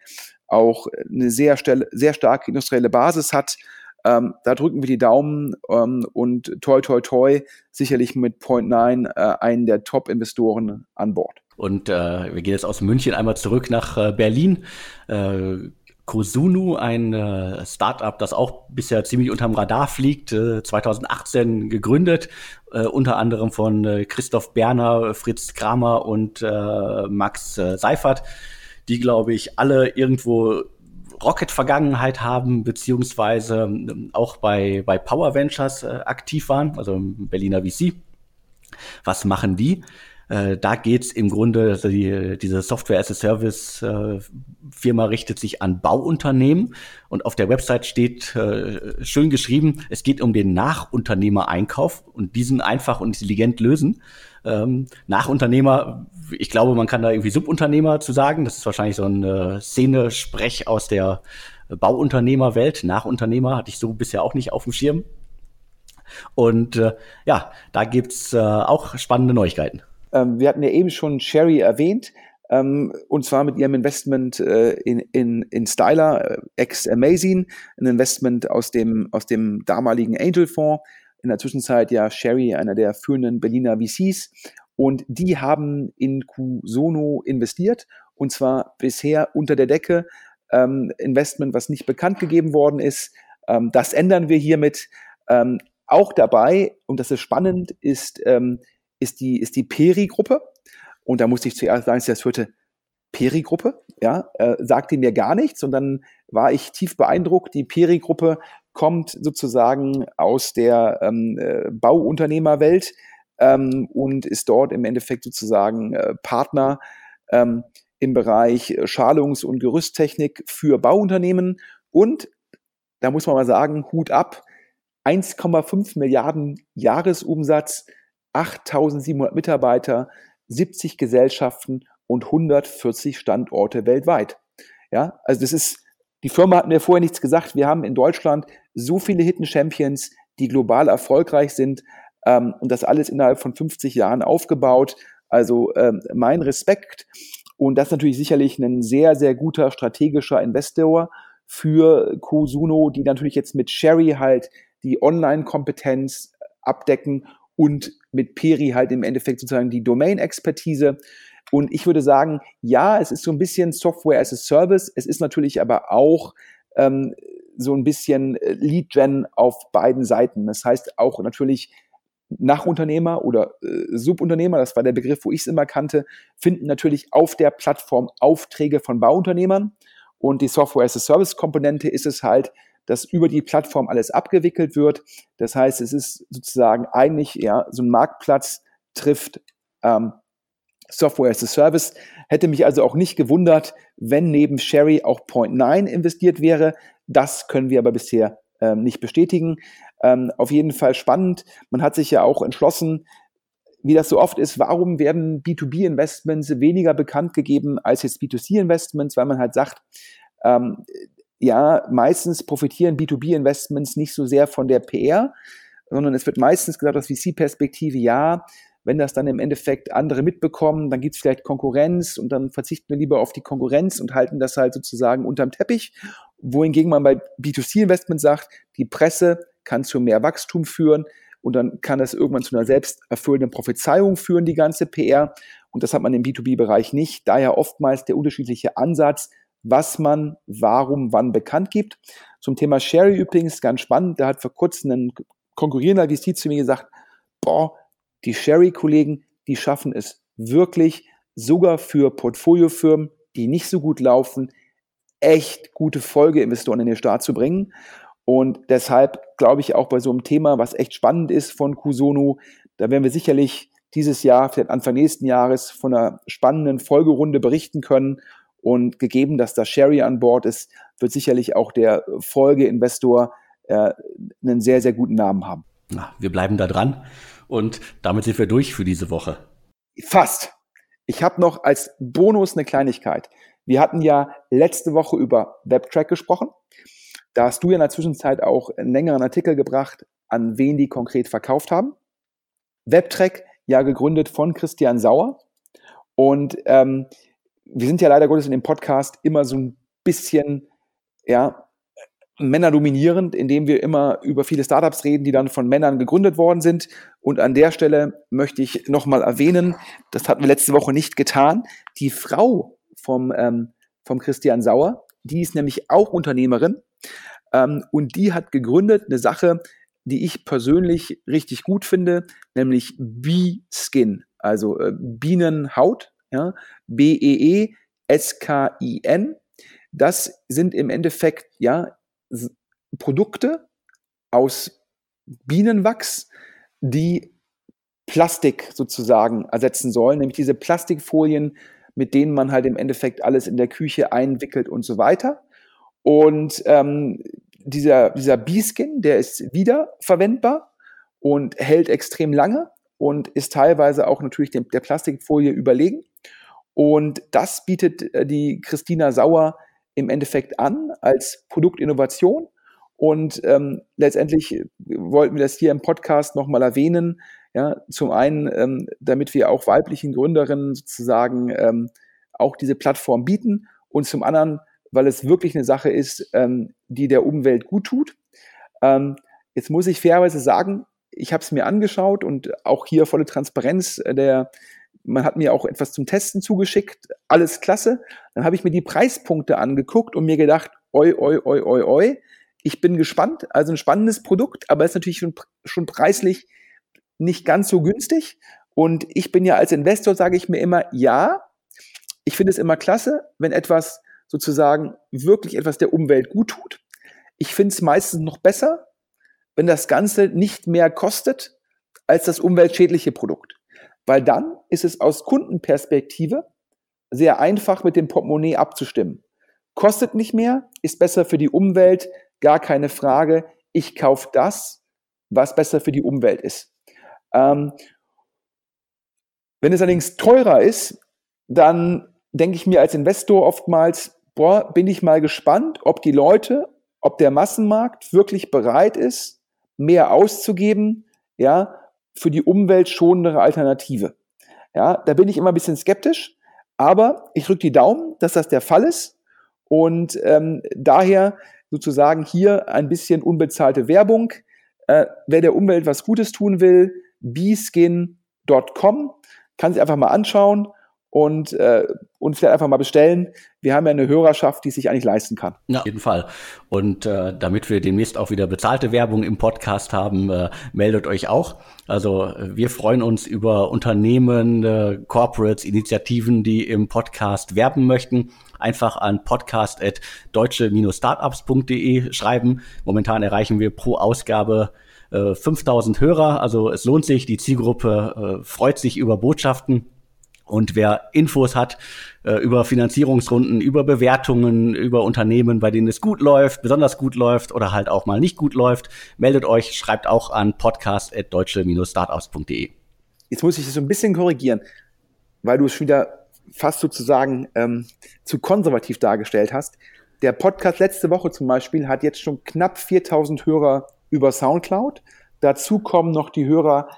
auch eine sehr, sehr starke industrielle Basis hat. Ähm, da drücken wir die Daumen ähm, und toi toi toi sicherlich mit Point 9 äh, einen der Top-Investoren an Bord. Und äh, wir gehen jetzt aus München einmal zurück nach äh, Berlin. Äh, Kosunu, ein äh, Startup, das auch bisher ziemlich unterm Radar fliegt, äh, 2018 gegründet, äh, unter anderem von äh, Christoph Berner, Fritz Kramer und äh, Max äh, Seifert, die, glaube ich, alle irgendwo Rocket-Vergangenheit haben, beziehungsweise ähm, auch bei, bei Power Ventures äh, aktiv waren, also Berliner VC. Was machen die? Äh, da geht's im Grunde, also die, diese Software as a Service äh, Firma richtet sich an Bauunternehmen und auf der Website steht äh, schön geschrieben, es geht um den Nachunternehmereinkauf und diesen einfach und intelligent lösen. Ähm, Nachunternehmer, ich glaube, man kann da irgendwie Subunternehmer zu sagen. Das ist wahrscheinlich so ein äh, Szenesprech aus der Bauunternehmerwelt. Nachunternehmer hatte ich so bisher auch nicht auf dem Schirm. Und äh, ja, da gibt's äh, auch spannende Neuigkeiten. Ähm, wir hatten ja eben schon Sherry erwähnt, ähm, und zwar mit ihrem Investment äh, in, in, in Styler, äh, ex-Amazing, ein Investment aus dem, aus dem damaligen Angel-Fonds. In der Zwischenzeit ja Sherry, einer der führenden Berliner VCs. Und die haben in Kusono investiert, und zwar bisher unter der Decke. Ähm, Investment, was nicht bekannt gegeben worden ist. Ähm, das ändern wir hiermit. Ähm, auch dabei, und das ist spannend, ist ähm, ist die, ist die Peri-Gruppe. Und da musste ich zuerst sagen, das hörte Peri-Gruppe, ja, äh, sagte mir gar nichts. Und dann war ich tief beeindruckt. Die Peri-Gruppe kommt sozusagen aus der ähm, äh, Bauunternehmerwelt ähm, und ist dort im Endeffekt sozusagen äh, Partner ähm, im Bereich Schalungs- und Gerüsttechnik für Bauunternehmen. Und da muss man mal sagen, Hut ab, 1,5 Milliarden Jahresumsatz 8700 Mitarbeiter, 70 Gesellschaften und 140 Standorte weltweit. Ja, also das ist, die Firma hat mir vorher nichts gesagt. Wir haben in Deutschland so viele Hidden Champions, die global erfolgreich sind ähm, und das alles innerhalb von 50 Jahren aufgebaut. Also ähm, mein Respekt. Und das ist natürlich sicherlich ein sehr, sehr guter strategischer Investor für Kosuno, die natürlich jetzt mit Sherry halt die Online-Kompetenz abdecken und mit Peri halt im Endeffekt sozusagen die Domain-Expertise. Und ich würde sagen, ja, es ist so ein bisschen Software as a Service. Es ist natürlich aber auch ähm, so ein bisschen Lead-Gen auf beiden Seiten. Das heißt auch natürlich Nachunternehmer oder äh, Subunternehmer, das war der Begriff, wo ich es immer kannte, finden natürlich auf der Plattform Aufträge von Bauunternehmern. Und die Software as a Service Komponente ist es halt, dass über die Plattform alles abgewickelt wird. Das heißt, es ist sozusagen eigentlich ja so ein Marktplatz trifft ähm, Software as a Service. Hätte mich also auch nicht gewundert, wenn neben Sherry auch Point9 investiert wäre. Das können wir aber bisher ähm, nicht bestätigen. Ähm, auf jeden Fall spannend. Man hat sich ja auch entschlossen, wie das so oft ist, warum werden B2B-Investments weniger bekannt gegeben als jetzt B2C-Investments, weil man halt sagt, ähm, ja, meistens profitieren B2B-Investments nicht so sehr von der PR, sondern es wird meistens gesagt aus VC-Perspektive, ja, wenn das dann im Endeffekt andere mitbekommen, dann gibt es vielleicht Konkurrenz und dann verzichten wir lieber auf die Konkurrenz und halten das halt sozusagen unterm Teppich. Wohingegen man bei B2C-Investment sagt, die Presse kann zu mehr Wachstum führen und dann kann das irgendwann zu einer selbsterfüllenden Prophezeiung führen, die ganze PR. Und das hat man im B2B-Bereich nicht. Daher oftmals der unterschiedliche Ansatz, was man warum wann bekannt gibt. Zum Thema Sherry übrigens ganz spannend. Da hat vor kurzem ein konkurrierender VC zu mir gesagt, boah, die Sherry-Kollegen, die schaffen es wirklich sogar für Portfoliofirmen, die nicht so gut laufen, echt gute Folgeinvestoren in den Start zu bringen. Und deshalb glaube ich auch bei so einem Thema, was echt spannend ist von Kusono, da werden wir sicherlich dieses Jahr, vielleicht Anfang nächsten Jahres, von einer spannenden Folgerunde berichten können und gegeben, dass da Sherry an Bord ist, wird sicherlich auch der Folgeinvestor äh, einen sehr, sehr guten Namen haben. Na, wir bleiben da dran und damit sind wir durch für diese Woche. Fast. Ich habe noch als Bonus eine Kleinigkeit. Wir hatten ja letzte Woche über WebTrack gesprochen. Da hast du ja in der Zwischenzeit auch einen längeren Artikel gebracht, an wen die konkret verkauft haben. WebTrack, ja gegründet von Christian Sauer. Und ähm, wir sind ja leider Gottes in dem Podcast immer so ein bisschen, ja, Männer dominierend, indem wir immer über viele Startups reden, die dann von Männern gegründet worden sind. Und an der Stelle möchte ich nochmal erwähnen, das hatten wir letzte Woche nicht getan, die Frau vom, ähm, vom Christian Sauer, die ist nämlich auch Unternehmerin ähm, und die hat gegründet eine Sache, die ich persönlich richtig gut finde, nämlich Bee-Skin, also äh, Bienenhaut, ja, B-E-E-S-K-I-N. Das sind im Endeffekt ja Produkte aus Bienenwachs, die Plastik sozusagen ersetzen sollen, nämlich diese Plastikfolien, mit denen man halt im Endeffekt alles in der Küche einwickelt und so weiter. Und ähm, dieser, dieser B-Skin, der ist wiederverwendbar und hält extrem lange und ist teilweise auch natürlich dem, der Plastikfolie überlegen. Und das bietet äh, die Christina Sauer im Endeffekt an als Produktinnovation. Und ähm, letztendlich wollten wir das hier im Podcast nochmal erwähnen. Ja, zum einen, ähm, damit wir auch weiblichen Gründerinnen sozusagen ähm, auch diese Plattform bieten und zum anderen, weil es wirklich eine Sache ist, ähm, die der Umwelt gut tut. Ähm, jetzt muss ich fairerweise sagen, ich habe es mir angeschaut und auch hier volle Transparenz. Äh, der, man hat mir auch etwas zum Testen zugeschickt, alles klasse. Dann habe ich mir die Preispunkte angeguckt und mir gedacht, oi, oi, oi, oi, oi. Ich bin gespannt, also ein spannendes Produkt, aber es ist natürlich schon, schon preislich nicht ganz so günstig. Und ich bin ja als Investor, sage ich mir immer, ja, ich finde es immer klasse, wenn etwas sozusagen wirklich etwas der Umwelt gut tut. Ich finde es meistens noch besser, wenn das Ganze nicht mehr kostet als das umweltschädliche Produkt. Weil dann ist es aus Kundenperspektive sehr einfach mit dem Portemonnaie abzustimmen. Kostet nicht mehr, ist besser für die Umwelt, gar keine Frage. Ich kaufe das, was besser für die Umwelt ist. Ähm, wenn es allerdings teurer ist, dann denke ich mir als Investor oftmals, boah, bin ich mal gespannt, ob die Leute, ob der Massenmarkt wirklich bereit ist, mehr auszugeben, ja, für die umweltschonendere Alternative. Ja, da bin ich immer ein bisschen skeptisch, aber ich drücke die Daumen, dass das der Fall ist und ähm, daher sozusagen hier ein bisschen unbezahlte Werbung. Äh, wer der Umwelt was Gutes tun will, bskin.com, kann sich einfach mal anschauen und, äh, und vielleicht einfach mal bestellen. Wir haben ja eine Hörerschaft, die sich eigentlich leisten kann. Ja, auf jeden Fall. Und äh, damit wir demnächst auch wieder bezahlte Werbung im Podcast haben, äh, meldet euch auch. Also wir freuen uns über Unternehmen, äh, Corporates, Initiativen, die im Podcast werben möchten. Einfach an podcast.deutsche-startups.de schreiben. Momentan erreichen wir pro Ausgabe 5000 äh, Hörer, also es lohnt sich, die Zielgruppe äh, freut sich über Botschaften und wer Infos hat äh, über Finanzierungsrunden, über Bewertungen, über Unternehmen, bei denen es gut läuft, besonders gut läuft oder halt auch mal nicht gut läuft, meldet euch, schreibt auch an podcast.deutsche-startups.de. Jetzt muss ich das so ein bisschen korrigieren, weil du es wieder fast sozusagen ähm, zu konservativ dargestellt hast. Der Podcast letzte Woche zum Beispiel hat jetzt schon knapp 4000 Hörer über SoundCloud. Dazu kommen noch die Hörer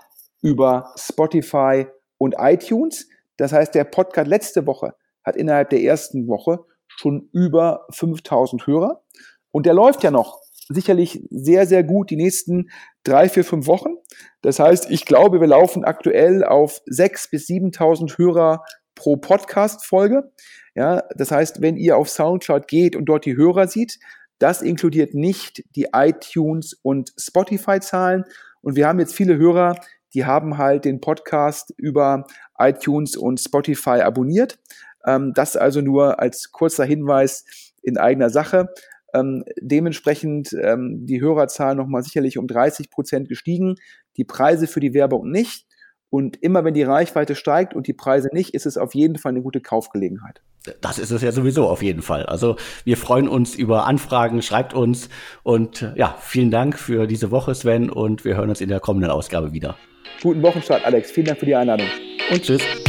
über Spotify und iTunes. Das heißt, der Podcast letzte Woche hat innerhalb der ersten Woche schon über 5000 Hörer. Und der läuft ja noch sicherlich sehr, sehr gut die nächsten drei, vier, fünf Wochen. Das heißt, ich glaube, wir laufen aktuell auf 6.000 bis 7.000 Hörer pro Podcast-Folge. Ja, das heißt, wenn ihr auf Soundcloud geht und dort die Hörer sieht, das inkludiert nicht die iTunes und Spotify-Zahlen. Und wir haben jetzt viele Hörer, die haben halt den Podcast über iTunes und Spotify abonniert. Ähm, das also nur als kurzer Hinweis in eigener Sache. Ähm, dementsprechend ähm, die Hörerzahl nochmal sicherlich um 30 Prozent gestiegen, die Preise für die Werbung nicht. Und immer wenn die Reichweite steigt und die Preise nicht, ist es auf jeden Fall eine gute Kaufgelegenheit. Das ist es ja sowieso auf jeden Fall. Also wir freuen uns über Anfragen, schreibt uns und ja, vielen Dank für diese Woche, Sven, und wir hören uns in der kommenden Ausgabe wieder. Guten Wochenstart, Alex. Vielen Dank für die Einladung. Und tschüss.